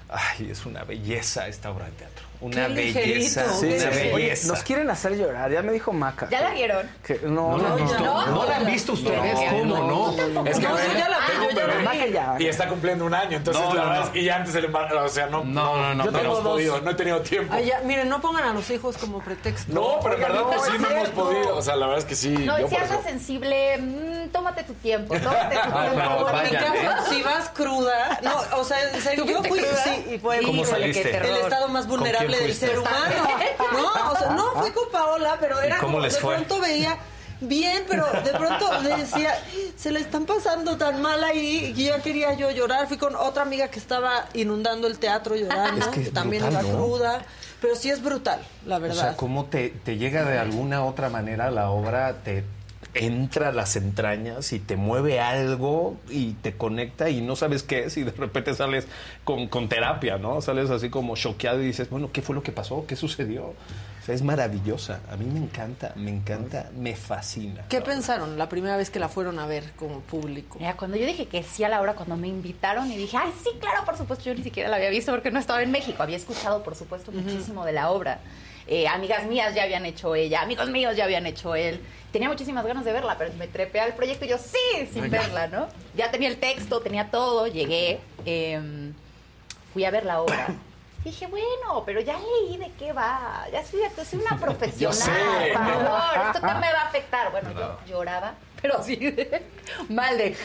ay, es una belleza esta obra de teatro. Una Qué ligerito, belleza, qué una ligerito. Oye, belleza. nos quieren hacer llorar, ya me dijo Maca. ¿Ya la vieron? Que, no, ¿No la han visto? no, ¿No la han no. visto ustedes? No, ¿Cómo no? Es que No, sí, ya la vi, tengo yo ya la Maca ya. y está cumpliendo un año, entonces No, la no, verdad no. es que ya antes el embarazo, o sea, no, No, no, no, no, pero- hemos podido, no he tenido tiempo. Ay, ya, miren, no pongan a los hijos como pretexto. No, pero en Oigan, verdad no, pues sí es no hemos cierto. podido, o sea, la verdad es que sí, No, yo y si por andas sensible, mm, tómate tu tiempo, tómate tu Ah, tiempo. pero en mi vaya, caso, ¿eh? si vas cruda, no, o sea, en serio, ¿Tú yo fui, sí, y fue ¿Cómo híjole, saliste? qué terror. el estado más ¿Con vulnerable del ser humano. No, o sea, no, fui con Paola, pero era cómo como, les de fue? pronto veía bien, pero de pronto decía, se le están pasando tan mal ahí, y ya quería yo llorar. Fui con otra amiga que estaba inundando el teatro llorando, Es que es también brutal, iba ¿no? cruda, pero sí es brutal, la O verdad. sea, cómo te, te llega de alguna otra manera la obra, te entra a las entrañas y te mueve algo y te conecta y no sabes qué es y de repente sales con, con terapia, ¿no? Sales así como choqueado y dices, bueno, ¿qué fue lo que pasó? ¿Qué sucedió? O sea, es maravillosa. A mí me encanta, me encanta, me fascina. ¿Qué pensaron la primera vez que la fueron a ver como público? Mira, cuando yo dije que sí a la hora, cuando me invitaron y dije, ay, sí, claro, por supuesto, yo ni siquiera la había visto porque no estaba en México. Había escuchado, por supuesto, muchísimo de la obra. Eh, amigas mías ya habían hecho ella, amigos míos ya habían hecho él. Tenía muchísimas ganas de verla, pero me trepé al proyecto y yo, sí, sin verla, ¿no? Ya tenía el texto, tenía todo, llegué, em, fui a ver la obra. Dije, bueno, pero ya leí de qué va. Ya soy, soy una profesional, por ¿no? favor. Esto qué me va a afectar. Bueno, yo lloraba, pero así de mal de.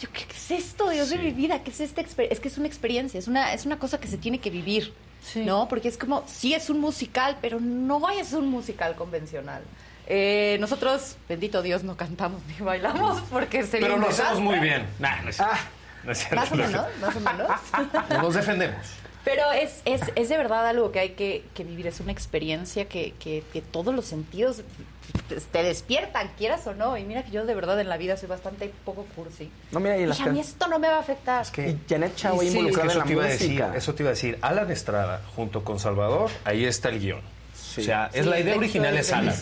Yo, ¿qué, es esto, Dios de mi vida? ¿Qué es esta experiencia? Es que es una experiencia, es una, es una cosa que se tiene que vivir, ¿no? Porque es como, sí es un musical, pero no es un musical convencional. Eh, nosotros, bendito Dios, no cantamos ni bailamos porque sería Pero lo hacemos muy bien. Nah, no es cierto. No es cierto. Más o menos, más o menos. Nos defendemos. Pero es, es, es de verdad algo que hay que, que vivir, es una experiencia que, que, que todos los sentidos te, te despiertan, quieras o no. Y mira que yo de verdad en la vida soy bastante poco cursi. No, mira, y las Dije, a mí esto no me va a afectar. y Janet Chao Y sí, involucrada eso en te iba la decir, música. eso te iba a decir. Alan Estrada junto con Salvador, ahí está el guion. O sea, es Sí, la idea original es es Alan.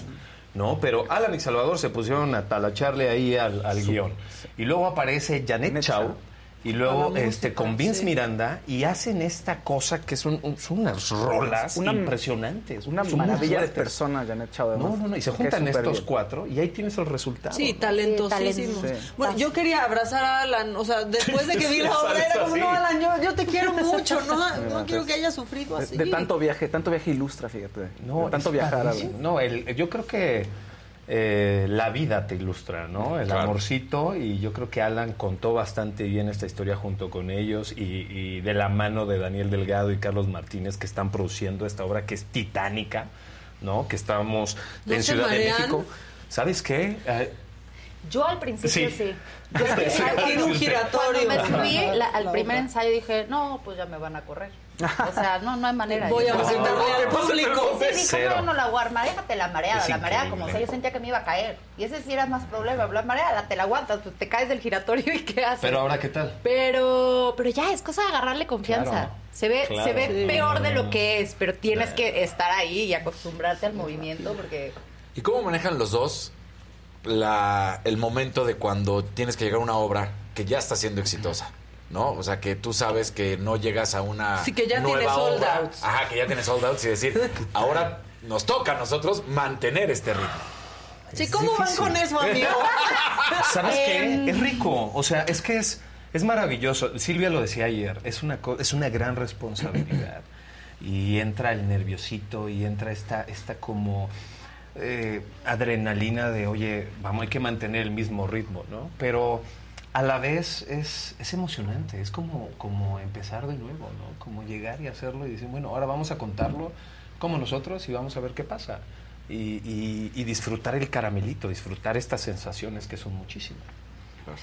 No, pero Alan y Salvador se pusieron a talacharle ahí al, al guion. Y luego aparece Janet Chao y luego este con Vince sí. Miranda y hacen esta cosa que son, son unas rolas Una- impresionantes. Una maravilla de persona, Janet Chao. No, no, no, y se juntan estos bien. cuatro y ahí tienes el resultado. Sí, ¿no? talentosísimos. Sí. Bueno, yo quería abrazar a Alan, o sea, después de que vi la obra, era como, no, Alan, yo, yo te quiero mucho, no, no quiero que haya sufrido así. de tanto viaje, tanto viaje ilustra, fíjate. No, de tanto viajar. Alan. No, el- yo creo que eh, la vida te ilustra, ¿no? El Claro. amorcito y yo creo que Alan contó bastante bien esta historia junto con ellos y, y de la mano de Daniel Delgado y Carlos Martínez que están produciendo esta obra que es titánica, ¿no? Que estamos ¿No en Ciudad de? México. ¿Sabes qué? Eh, Yo al principio Sí. sí. Yo Sí, sí. al- Tiene un giratorio. Cuando me subí la- al La primer ensayo dije, no, pues ya me van a correr. O sea, no, no hay manera. Voy a presentarle al público. Sí, Cero. ¿cómo no la voy a armar? Déjate la mareada, Es la mareada increíble. como sea, yo sentía que me iba a caer. Y ese sí era más problema, la mareada, te la aguantas, pues te caes del giratorio y qué haces. pero ahora, ¿qué tal? Pero, pero ya es cosa de agarrarle confianza. Claro. Se ve, Claro. se ve Sí. peor de lo que es, pero tienes que estar ahí y acostumbrarte al movimiento porque ¿Y cómo manejan los dos la, el momento de cuando tienes que llegar a una obra que ya está siendo exitosa? ¿No? O sea, que tú sabes que no llegas a una Sí, que ya nueva tiene sold obra. outs. Ajá, que ya tienes sold outs y decir, ahora nos toca a nosotros mantener este ritmo. Sí, ¿cómo van con eso, amigo? ¿Sabes Em, qué? Es rico. O sea, es que es, es maravilloso. Silvia lo decía ayer. Es una, co- es una gran responsabilidad. Y entra el nerviosito y entra esta, esta como eh, adrenalina de, oye, vamos, hay que mantener el mismo ritmo, ¿no? Pero a la vez es, es emocionante. Es como, como empezar de nuevo, ¿no? Como llegar y hacerlo y decir, bueno, ahora vamos a contarlo como nosotros y vamos a ver qué pasa. Y, y- y disfrutar el caramelito, disfrutar estas sensaciones que son muchísimas.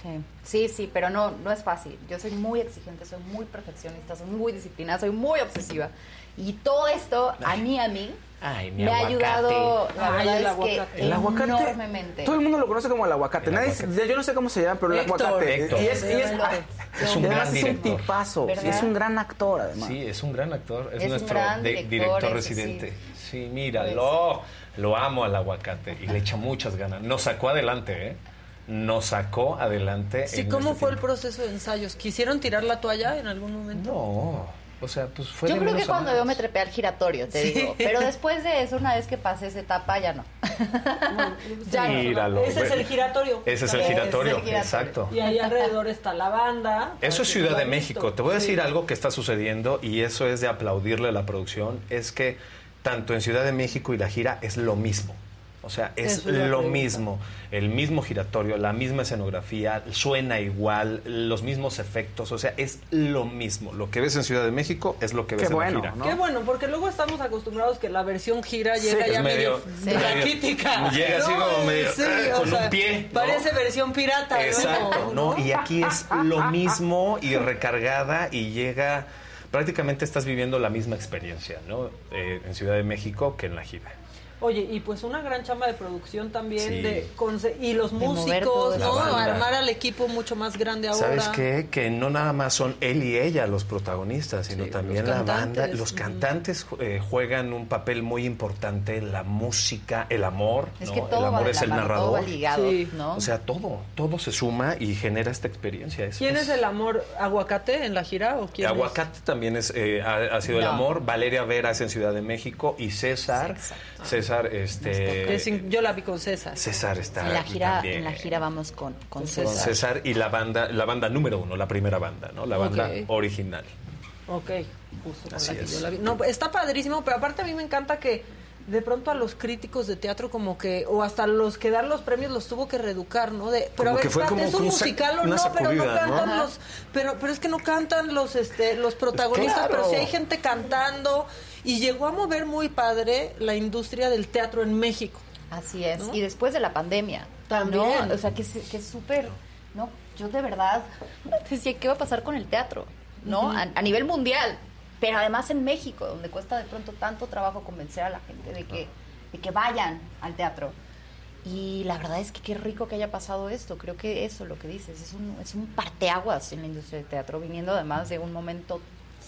Sí, sí, sí, pero no, no es fácil. Yo soy muy exigente, soy muy perfeccionista, soy muy disciplinada, soy muy obsesiva. Y todo esto, a mí, a mí, Ay, mi me ha aguacate. ayudado, la Ay, verdad el es aguacate. que El aguacate. enormemente. Todo el mundo lo conoce como el aguacate. El Nadie, aguacate. Yo no sé cómo se llama, pero el Héctor. aguacate. Héctor. Y es, y es, un gran es un director. tipazo. ¿Verdad? Es un gran actor, además. Sí, es un gran actor, es, Es un nuestro director, residente. Sí, mira, Pues. lo, lo amo al aguacate y le echa muchas ganas. Nos sacó adelante, ¿eh? Nos sacó adelante. Sí, en ¿cómo este fue el proceso de ensayos? ¿Quisieron tirar la toalla en algún momento? No, o sea, pues fue Yo de creo que cuando yo me trepé al giratorio, te Sí. digo. Pero después de eso, una vez que pasé esa etapa, ya no. ya no. Ese es el giratorio. Ese es el Ese es el giratorio, exacto. Y ahí alrededor está la banda. Eso es Ciudad de México. Te voy a decir Sí. algo que está sucediendo y eso es de aplaudirle a la producción. Es que tanto en Ciudad de México y la gira es lo mismo. O sea, es lo mismo. El mismo giratorio, la misma escenografía, suena igual, los mismos efectos. O sea, es lo mismo. Lo que ves en Ciudad de México es lo que ves Qué en bueno, la gira. ¿no? Qué bueno, porque luego estamos acostumbrados que la versión gira llega ya medio, medio- raquítica. llega así como medio, Sí, eh, o sea, un pie, ¿no? Parece versión pirata. Exacto, ¿no? Y aquí es lo mismo y recargada y llega, prácticamente estás viviendo la misma experiencia, ¿no? Eh, en Ciudad de México que en la gira. Oye, y pues una gran chamba de producción también Sí. de y los De todo músicos. ¿no? Armar al equipo mucho más grande ahora. ¿Sabes qué? Que no nada más son él y ella los protagonistas, sino Sí, también la banda. Los cantantes eh, juegan un papel muy importante, la música, el amor, Es ¿no? que todo el amor va es la el mano, todo narrador. va ligado, Sí. ¿no? O sea, todo, todo se suma y genera esta experiencia. Es- ¿Quién es el amor aguacate en la gira o quién es? Aguacate también es, eh, ha, ha sido el amor. Valeria Vera es en Ciudad de México y César, César, este, yo la vi con César. César está en la gira, también. en la gira vamos con, con Con César. César y la banda, la banda número uno, la primera banda, ¿no? La banda original. Ok, justo con Así la que es. yo la vi. No, está padrísimo, pero aparte a mí me encanta que de pronto a los críticos de teatro como que, o hasta los que dan los premios los tuvo que reeducar, ¿no? De, pero Como a ver, que fue como ¿es un musical o no? Pero no cantan los, pero, pero es que no cantan los, este, los protagonistas, Claro. pero sí hay gente cantando y llegó a mover muy padre la industria del teatro en México. Así es. ¿No? Y después de la pandemia. También. ¿no? O sea, que que es súper. No, yo de verdad decía, ¿qué va a pasar con el teatro? ¿No? A nivel mundial. pero además en México, donde cuesta de pronto tanto trabajo convencer a la gente de que, de que vayan al teatro. Y la verdad es que qué rico que haya pasado esto. Creo que eso, lo que dices, es un, es un parteaguas en la industria del teatro, viniendo además de un momento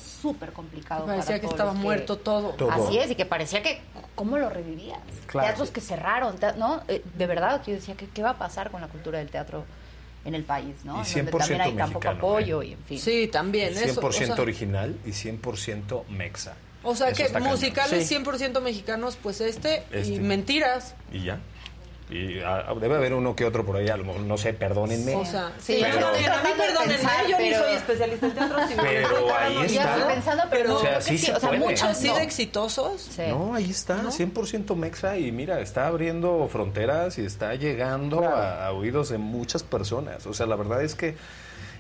súper complicado. Parecía para que todos estaba los muerto todo. Todo. Así es, y que parecía que, ¿cómo lo revivías? Claro. Teatros que cerraron, te- ¿no? Eh, de verdad, yo decía, ¿qué, ¿qué va a pasar con la cultura del teatro en el país, ¿no? Y En donde también 100% hay tan poco mexicano, apoyo ¿eh? y en fin. Sí, también. eso, 100% o sea, original y 100% mexa. O sea Eso que musicales Sí. 100% mexicanos, pues este, y Este. mentiras. Y ya. Y ah, debe haber uno que otro por ahí, a lo mejor, no sé, perdónenme. O sea, Sí, pero, a mí de perdónenme, pensar, yo ni pero- soy especialista en teatro. si me Pero ahí está. pensando, pero no, O sea, sí sí, se o sea, puede. muchos así no. de exitosos. Sí. No, ahí está, 100% mexa y mira, está abriendo fronteras y está llegando a, a oídos de muchas personas. O sea, la verdad es que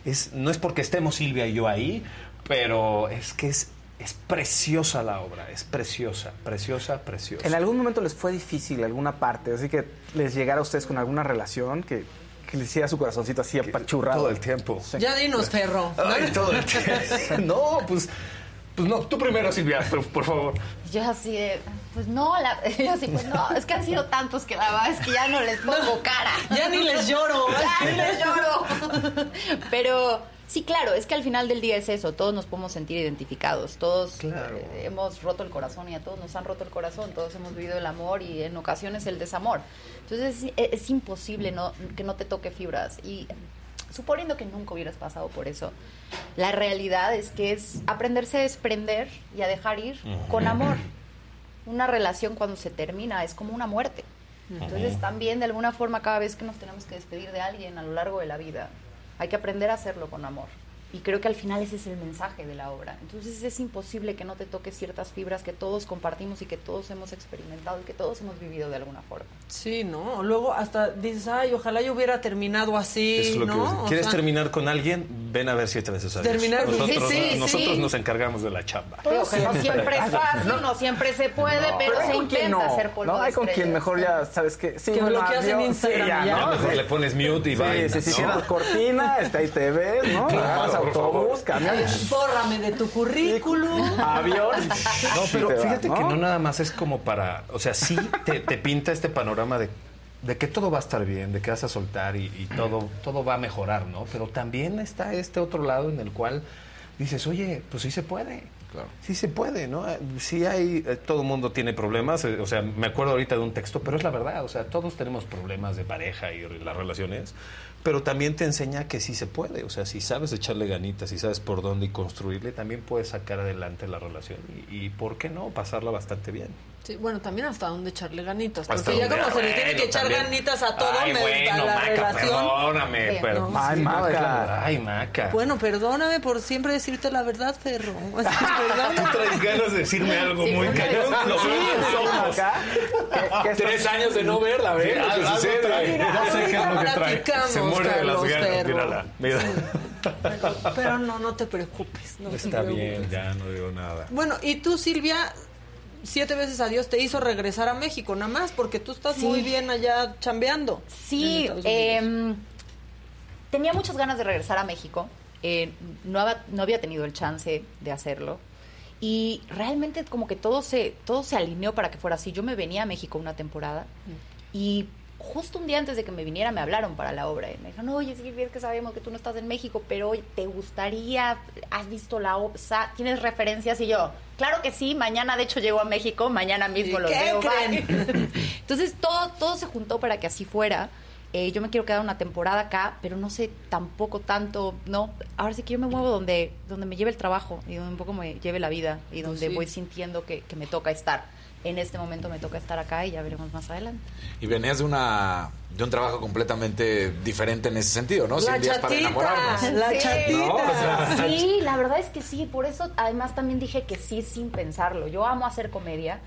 es, no es porque estemos Silvia y yo ahí, pero es que es, es preciosa la obra, es preciosa, preciosa, preciosa. ¿En algún momento les fue difícil alguna parte? Así que les llegara a ustedes con alguna relación que, que les hiciera su corazoncito así apachurrado. Todo el tiempo. Ya dinos, perro. Ay, todo el tiempo. No, pues, pues no, tú primero, Silvia, por, por favor. Yo así de, pues no, la, yo así, pues no, es que han sido tantos que la verdad es que ya no les pongo cara. Ya ni les lloro. ya ni les lloro. Pero sí, claro, es que al final del día es eso, todos nos podemos sentir identificados, todos eh, hemos roto el corazón y a todos nos han roto el corazón, todos hemos vivido el amor y en ocasiones el desamor. Entonces es, es imposible no, que no te toque fibras y suponiendo que nunca hubieras pasado por eso, la realidad es que es aprenderse a desprender y a dejar ir con amor. Una relación cuando se termina es como una muerte. Entonces también de alguna forma cada vez que nos tenemos que despedir de alguien a lo largo de la vida, hay que aprender a hacerlo con amor. Y creo que al final ese es el mensaje de la obra. Entonces es imposible que no te toques ciertas fibras que todos compartimos y que todos hemos experimentado y que todos hemos vivido de alguna forma. Sí, ¿no? Luego hasta dices, ay, ojalá yo hubiera terminado así, Es lo que ¿no? O ¿Quieres sea, terminar con alguien? Ven a ver si es necesario. Terminar- nosotros, Sí, sí, nosotros sí. nos encargamos de la chamba. Pero que no siempre es fácil, no, siempre se puede, No, pero hay se intenta no. hacer polvo No, hay con quien mejor ya, ¿sabes qué? Sí, Que bloqueas en Instagram sí, ya, ya. ¿no? A mejor le pones mute y Sí, vaina, sí, sí, ¿no? cierras cortina, está ahí te ves, ¿no? Claro, autobús, camión. Bórrame de tu currículum. Avión. No, pero fíjate ¿no? que no nada más es como para, o sea, sí te, te pinta este panorama de, de que todo va a estar bien, de que vas a soltar y, y todo, todo va a mejorar, ¿no? Pero también está este otro lado en el cual dices, oye, pues sí se puede. Sí se puede, ¿no? Sí hay, eh, todo el mundo tiene problemas, eh, o sea, me acuerdo ahorita de un texto, pero es la verdad, o sea, todos tenemos problemas de pareja y las relaciones, pero también te enseña que sí se puede, o sea, si sabes echarle ganitas, si sabes por dónde y construirle, también puedes sacar adelante la relación y, y ¿por qué no? Pasarla bastante bien. Sí, bueno, también hasta dónde echarle ganitas. Hasta Porque ya como se le tiene que echar también. ganitas a todo, Ay, me bueno, da la Maca, relación. perdóname, Sí, pero... no. Ay, Sí, Maca. Ay, Maca. Bueno, perdóname por siempre decirte la verdad, Ferro. Que perdóname. Tú traes ganas de decirme algo muy cañón. Lo veo en los sí, ojos. acá. ¿Qué- qué Tres años de no verla, lo que algo sucede. No sé qué es lo que trae. Platicamos, Se muere de las ganas. Mírala, mira. Pero no, no te preocupes. no te Está preocupes. bien, ya no digo nada. Bueno, y tú, Silvia, siete veces a Dios te hizo regresar a México, nada más, porque tú estás Sí. muy bien allá chambeando. Sí, em, tenía muchas ganas de regresar a México. eh, no, había, no había tenido el chance de hacerlo. Y realmente como que todo se, todo se alineó para que fuera así. Yo me venía a México una temporada y justo un día antes de que me viniera me hablaron para la obra. Y me dijeron, oye, sí, es que sabemos que tú no estás en México, pero ¿te gustaría? ¿Has visto la obra? ¿Tienes referencias? Y yo, claro que sí, mañana de hecho llego a México, mañana mismo ¿Y los qué veo. creen? bye". Entonces todo, todo se juntó para que así fuera. Eh, yo me quiero quedar una temporada acá, pero no sé tampoco tanto, no. Ahora sí que yo me muevo donde, donde me lleve el trabajo y donde un poco me lleve la vida y donde sí. voy sintiendo que, que me toca estar. En este momento me toca estar acá y ya veremos más adelante. Y venías de una de un trabajo completamente diferente en ese sentido, ¿no? La Cien días para chatita, enamorarnos. la Sí. chatita. ¿No? O sea, Sí, la verdad es que sí. Por eso, además, también dije que sí sin pensarlo. Yo amo hacer comedia,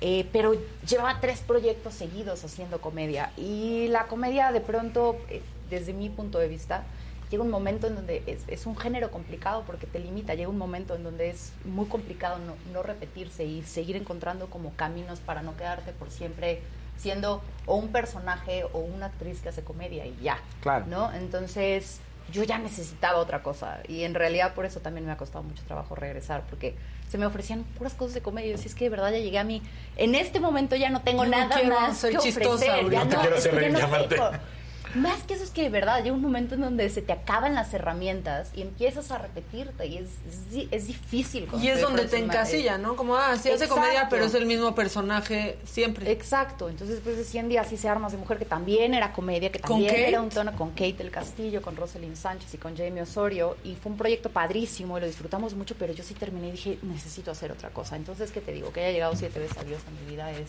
eh, pero llevaba tres proyectos seguidos haciendo comedia. Y la comedia, de pronto, eh, desde mi punto de vista, llega un momento en donde es, es un género complicado porque te limita. Llega un momento en donde es muy complicado no, no repetirse y seguir encontrando como caminos para no quedarte por siempre siendo o un personaje o una actriz que hace comedia y ya. Claro. ¿no? Entonces yo ya necesitaba otra cosa. Y en realidad por eso también me ha costado mucho trabajo regresar, porque se me ofrecían puras cosas de comedia. Y yo decía, es que de verdad ya llegué a mí. En este momento ya no tengo no nada quiero más que chistosa ofrecer. Ya No te quiero hacer reír, no llamarte. tengo. Más que eso es que de verdad llega un momento en donde se te acaban las herramientas y empiezas a repetirte y es, es, es difícil. Y es donde te encasilla, ¿no? Como, ah, sí hace comedia, pero es el mismo personaje siempre. Exacto, entonces después de 100 días hice Armas de Mujer, que también era comedia, que ¿Con también era un tono con Kate del Castillo, con Rosalind Sánchez y con Jamie Osorio, y fue un proyecto padrísimo y lo disfrutamos mucho, pero yo sí terminé y dije, necesito hacer otra cosa. Entonces, ¿qué te digo? Que haya llegado siete veces a Dios en mi vida es...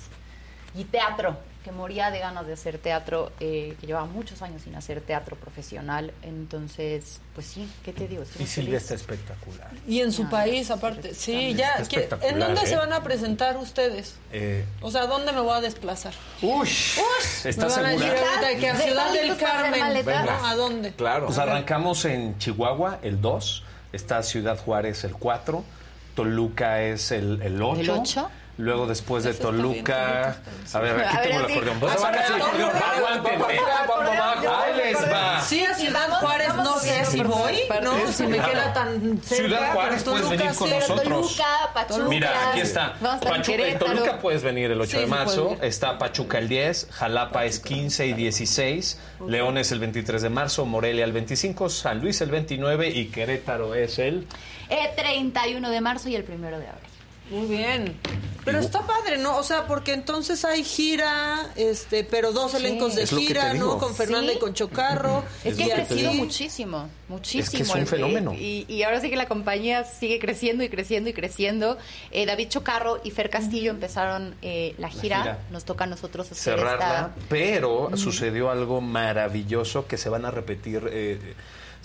Y teatro, que moría de ganas de hacer teatro, eh, que llevaba muchos años sin hacer teatro profesional, entonces, pues sí, ¿qué te digo? Estoy Y Silvia está espectacular. Y en su país, aparte. Sí, ya. Está ¿qué- espectacular, ¿En dónde ¿eh? se van a presentar ustedes? Eh, O sea, ¿dónde me voy a desplazar? Uy, Me ¿estás van a decir segura? ahorita que a Ciudad del Carmen. ¿A dónde? Claro. Pues arrancamos en Chihuahua el 2, está Ciudad Juárez el 4, Toluca es el, el 8. ¿El ocho? Luego después de Toluca, a ver, aquí tengo el acordeón. Saca el acordeón, aguántenme. Ahí les va. Sí, a Ciudad Juárez no sé si voy, ¿no? Si me queda tan cerca. Ciudad Juárez, puedes Toluca venir con nosotros. Toluca, Pachuca. Mira, aquí está. Pachuca, Querétaro. Toluca puedes venir el 8 Sí, de marzo. Está Pachuca el 10, Jalapa es 15 y 16, León es el 23 de marzo, Morelia el 25, San Luis el 29 y Querétaro es el... Eh, 31 de marzo y el primero de abril. Muy bien. Pero está padre, ¿no? O sea, porque entonces hay gira, este, pero dos Sí. elencos de gira, ¿no? Con Fernanda Sí. y con Chocarro. Es que ha crecido muchísimo, muchísimo. Es que es un el- fenómeno. Y, y ahora sí que la compañía sigue creciendo y creciendo y creciendo. Eh, David Chocarro y Fer Castillo empezaron eh, la, gira. gira. Nos toca a nosotros hacer cerrarla, esta... pero sucedió algo maravilloso que se van a repetir. eh,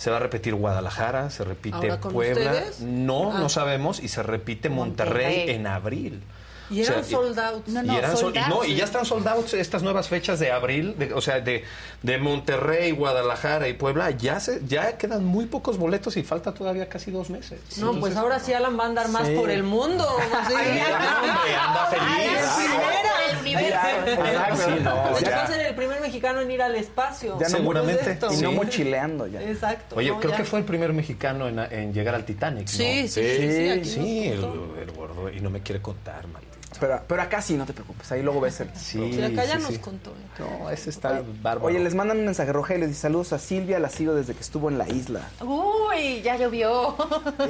se va a repetir Guadalajara, se repite ¿Ahora con Puebla. ustedes? No, Ah. no sabemos. Y se repite Monterrey, Monterrey. en abril. Y eran O sea, sold out. No, y, no, eran sold sol- y out, no, y ya están soldados estas nuevas fechas de abril, de- o sea, de, de Monterrey, Guadalajara y Puebla, ya se, ya quedan muy pocos boletos y falta todavía casi dos meses. No, pues ahora sí Alan va a andar más Sí. por el mundo. Sí. Ay, ya, hombre, anda feliz. Ay, primera. El no, va a ser primer mexicano en ir al espacio. Ya no- Seguramente. De Y no Sí. mochileando ya. Exacto. Oye, no, creo ya. que fue el primer mexicano en, en llegar al Titanic, ¿no? Sí, sí, sí, sí, el, gordo. Y no me quiere contar, maldito. Pero, pero acá sí, no te preocupes. Ahí luego ves el. Sí, Sí, acá ya sí, nos sí. contó. No, ese está bárbaro. Oye, les mandan un mensaje roja y les dice saludos a Silvia, la sigo desde que estuvo en la isla. Uy, ya llovió.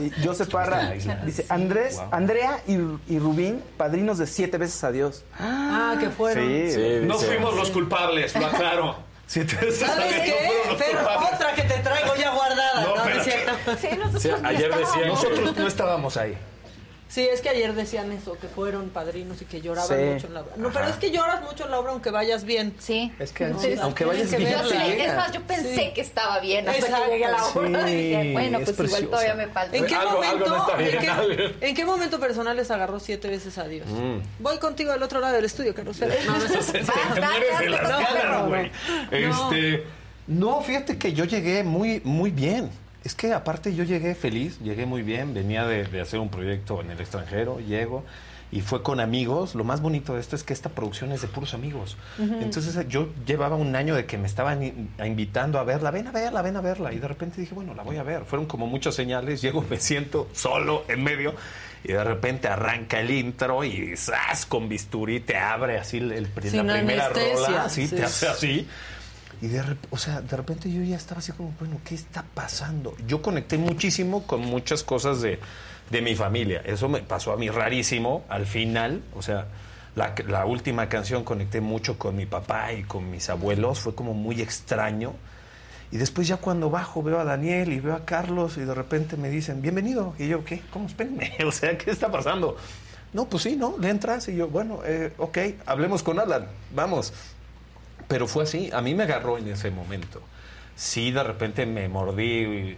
Y Joseph Parra dice, Andrés, Andrea y, y Rubín, padrinos de siete veces a Dios. Ah, que fueron. Sí. no fuimos los culpables, lo aclaro. Si te ¿Sabes qué? Pero culpables. otra que te traigo ya guardada. No, No, no, es cierto. Sí, nosotros Sí, no ayer decían- Nosotros no estábamos ahí. Sí, es que ayer decían eso, que fueron padrinos y que lloraban Sí. mucho en la obra. No, pero es que lloras mucho en la obra aunque vayas bien. Sí. Es que No, sí, sí, aunque vayas que bien, Yo sí es más, yo pensé Sí. que estaba bien hasta Exacto. que llegué a la obra. Sí, dije, bueno, es pues igual todavía me falta. ¿En qué, Algo- algo momento, no está bien, ¿en, qué, algo. en qué momento personal les agarró siete veces a Dios? Mm. Voy contigo al otro lado del estudio, Carlos. No. Este, no, fíjate que yo llegué muy, muy bien. Es que aparte yo llegué feliz, llegué muy bien, venía de, de hacer un proyecto en el extranjero, llego y fue con amigos. Lo más bonito de esto es que esta producción es de puros amigos. Entonces yo llevaba un año de que me estaban in- invitando a verla, ven a verla, ven a verla. Y de repente dije, bueno, la voy a ver. Fueron como muchas señales, llego, me siento solo en medio y de repente arranca el intro y ¡zas! con bisturí te abre así el, el- la primera rola, sí. te hace así. Y de, o sea, de repente yo ya estaba así como, bueno, ¿qué está pasando? Yo conecté muchísimo con muchas cosas de, de mi familia. Eso me pasó a mí rarísimo al final. O sea, la, la última canción conecté mucho con mi papá y con mis abuelos. Fue como muy extraño. Y después ya cuando bajo veo a Daniel y veo a Carlos y de repente me dicen, bienvenido. Y yo, ¿qué? ¿Cómo? Espérenme. O sea, ¿qué está pasando? No, pues sí, ¿no? Le entras y yo, bueno, eh, ok, hablemos con Alan, vamos. Pero fue así, a mí me agarró en ese momento. Sí, de repente me mordí,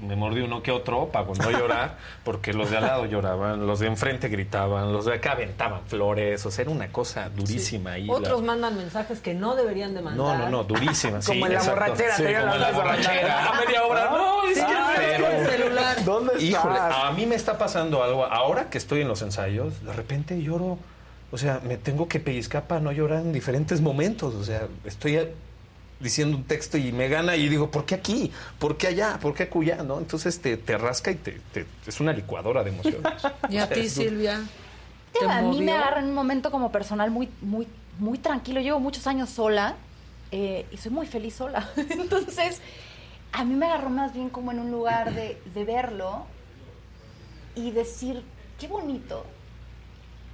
me mordí uno que otro para no llorar, porque los de al lado lloraban, los de enfrente gritaban, los de acá aventaban flores, o sea, era una cosa durísima. la- Otros mandan mensajes que no deberían de mandar. no, no, no, durísima. sí, Como en la exacto. borrachera, Sí, como en la borrachera. A media hora, no, es que Ah, pero- es que el celular. ¿Dónde estás? Híjole, a mí me está pasando algo. Ahora que estoy en los ensayos, de repente lloro. O sea, me tengo que pellizcar para no llorar en diferentes momentos. O sea, estoy diciendo un texto y me gana y digo, ¿por qué aquí? ¿Por qué allá? ¿Por qué acullá? ¿No? Entonces te, te rasca y te, te- es una licuadora de emociones. ¿Y a ti, Silvia? ¿Te a mí me agarra en un momento como personal muy, muy, muy tranquilo. Llevo muchos años sola eh, y soy muy feliz sola. Entonces, a mí me agarró más bien como en un lugar de, de verlo y decir, qué bonito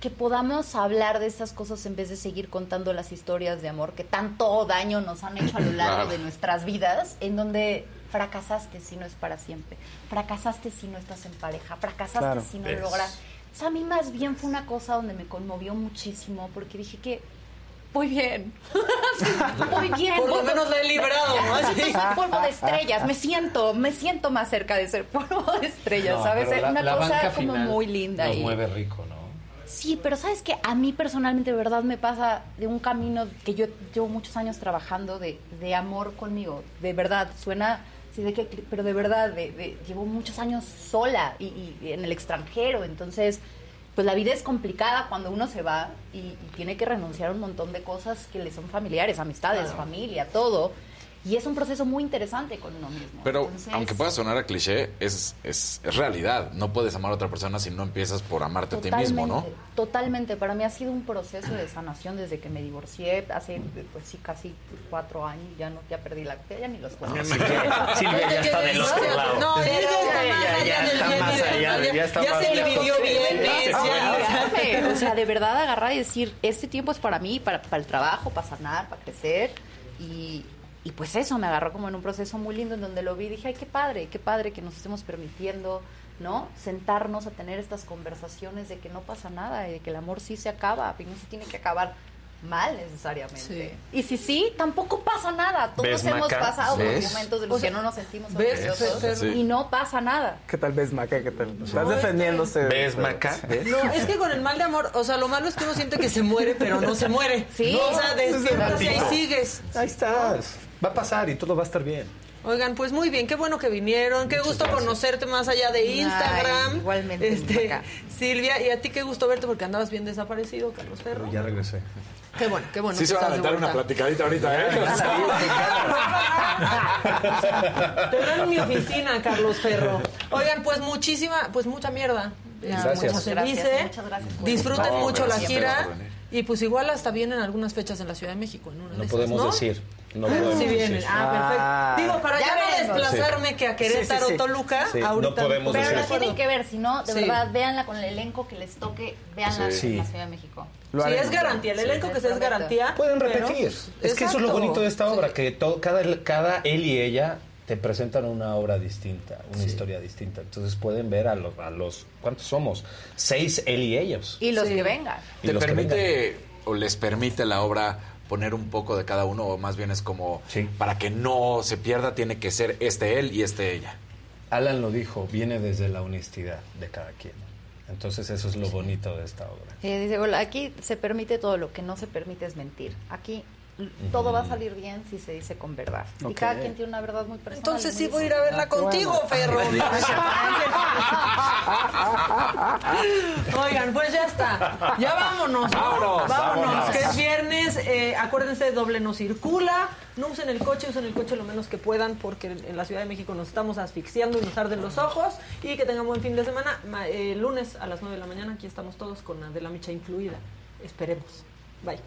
que podamos hablar de estas cosas en vez de seguir contando las historias de amor que tanto daño nos han hecho a lo largo Claro. de nuestras vidas, en donde fracasaste si no es para siempre, fracasaste si no estás en pareja, fracasaste Claro. si no Es- lo logras. O sea, a mí más bien fue una cosa donde me conmovió muchísimo porque dije que voy bien. voy bien. Por lo menos la he librado, ¿no? Así. polvo de estrellas. Me siento, me siento más cerca de ser polvo de estrellas, No, ¿sabes? la- una la cosa banca como final muy linda. Nos y- mueve rico, ¿no? Sí, pero sabes que a mí personalmente de verdad me pasa de un camino que yo llevo muchos años trabajando de, de amor conmigo. De verdad, suena sí, de que, pero de verdad, de, de- llevo muchos años sola y, y en el extranjero. Entonces, pues la vida es complicada cuando uno se va y, y tiene que renunciar a un montón de cosas que le son familiares, amistades, Claro. familia, todo. Y es un proceso muy interesante con uno mismo. Pero Entonces- aunque pueda sonar a cliché, es, es, es realidad. No puedes amar a otra persona si no empiezas por amarte a ti mismo, ¿no? Totalmente. Para mí ha sido un proceso de sanación desde que me divorcié hace, pues sí, casi cuatro años. Ya no, ya perdí la ya ni los cuento. Silvia- Silvia ya está del otro lado. No, Pero- ella está más allá Ya está más allá, ya Ya se dividió bien. Ya. O sea, de verdad agarrar y decir, este tiempo es para mí, para, para el trabajo, para sanar, para crecer. Y, y pues eso, me agarró como en un proceso muy lindo en donde lo vi y dije, ay, qué padre, qué padre que nos estemos permitiendo, ¿no? Sentarnos a tener estas conversaciones de que no pasa nada y de que el amor sí se acaba y no se tiene que acabar mal necesariamente. Y si sí, tampoco pasa nada. Todos ¿Ves, hemos Maca? pasado ¿Ves? momentos de los que no nos sentimos orgullosos Sí. y no pasa nada. ¿Qué tal ves, Maca? ¿Qué tal? Estás No, es que- defendiéndose. ¿Ves, Maca? ¿Ves? No, es que con el mal de amor, o sea, lo malo es que uno siente que se muere, pero no se muere. Sí. No, o sea, despiertas y ahí sigues. Ahí estás. Va a pasar y todo va a estar bien. Oigan, pues muy bien, qué bueno que vinieron, qué gusto gracias. conocerte más allá de Instagram. Ay, igualmente, Este. Silvia, y a ti qué gusto verte porque andabas bien desaparecido, Carlos Ferro. Ya regresé. Qué bueno, qué bueno. Sí se van a aventar una platicadita ahorita, ¿eh? Te veo en mi oficina, Carlos Ferro. Oigan, pues muchísima, pues mucha mierda. Eh, Gracias. como se Gracias, dice. muchas gracias por Disfruten No, mucho la gira. Venir. Y pues igual hasta vienen algunas fechas en la Ciudad de México. En una de No esas, podemos ¿no? decir. No Pero podemos sí vienen. decir. Ah, perfecto. Digo, para Ya ya, no desplazarme que a Querétaro, Sí, sí, sí. Toluca, Sí, no ahorita. podemos Pero decir. la tienen que ver, si no, de Sí. verdad, véanla con el elenco que les toque, véanla Sí. en la Ciudad de México. Lo Sí, haremos. es garantía. El elenco que sea es garantía. Pueden pero, repetir. pues, es que eso es lo bonito de esta obra, que todo, cada, cada él y ella te presentan una obra distinta, una historia distinta. Entonces pueden ver a los, a los ¿cuántos somos? Seis él y ellos. Y los Sí. que vengan. Y ¿Te los que permite o les permite la obra poner un poco de cada uno o más bien es como Sí. para que no se pierda tiene que ser este él y este ella? Alan lo dijo, viene desde la honestidad de cada quien. Entonces eso es lo bonito de esta obra. Eh, dice, "Hola, aquí se permite todo, lo que no se permite es mentir. Aquí todo va a salir bien si se dice con verdad. Y cada quien tiene una verdad muy personal. Entonces sí voy a ir a verla contigo, Ferro. Oigan, pues ya está. Ya vámonos. ¿no? Vámonos, vámonos. Que es viernes. eh, acuérdense, doble no circula. No usen el coche, usen el coche lo menos que puedan porque en la Ciudad de México nos estamos asfixiando y nos arden los ojos. Y que tengan buen fin de semana. Ma- eh, lunes a las 9 de la mañana aquí estamos todos con Adela Micha incluida. Esperemos. Bye.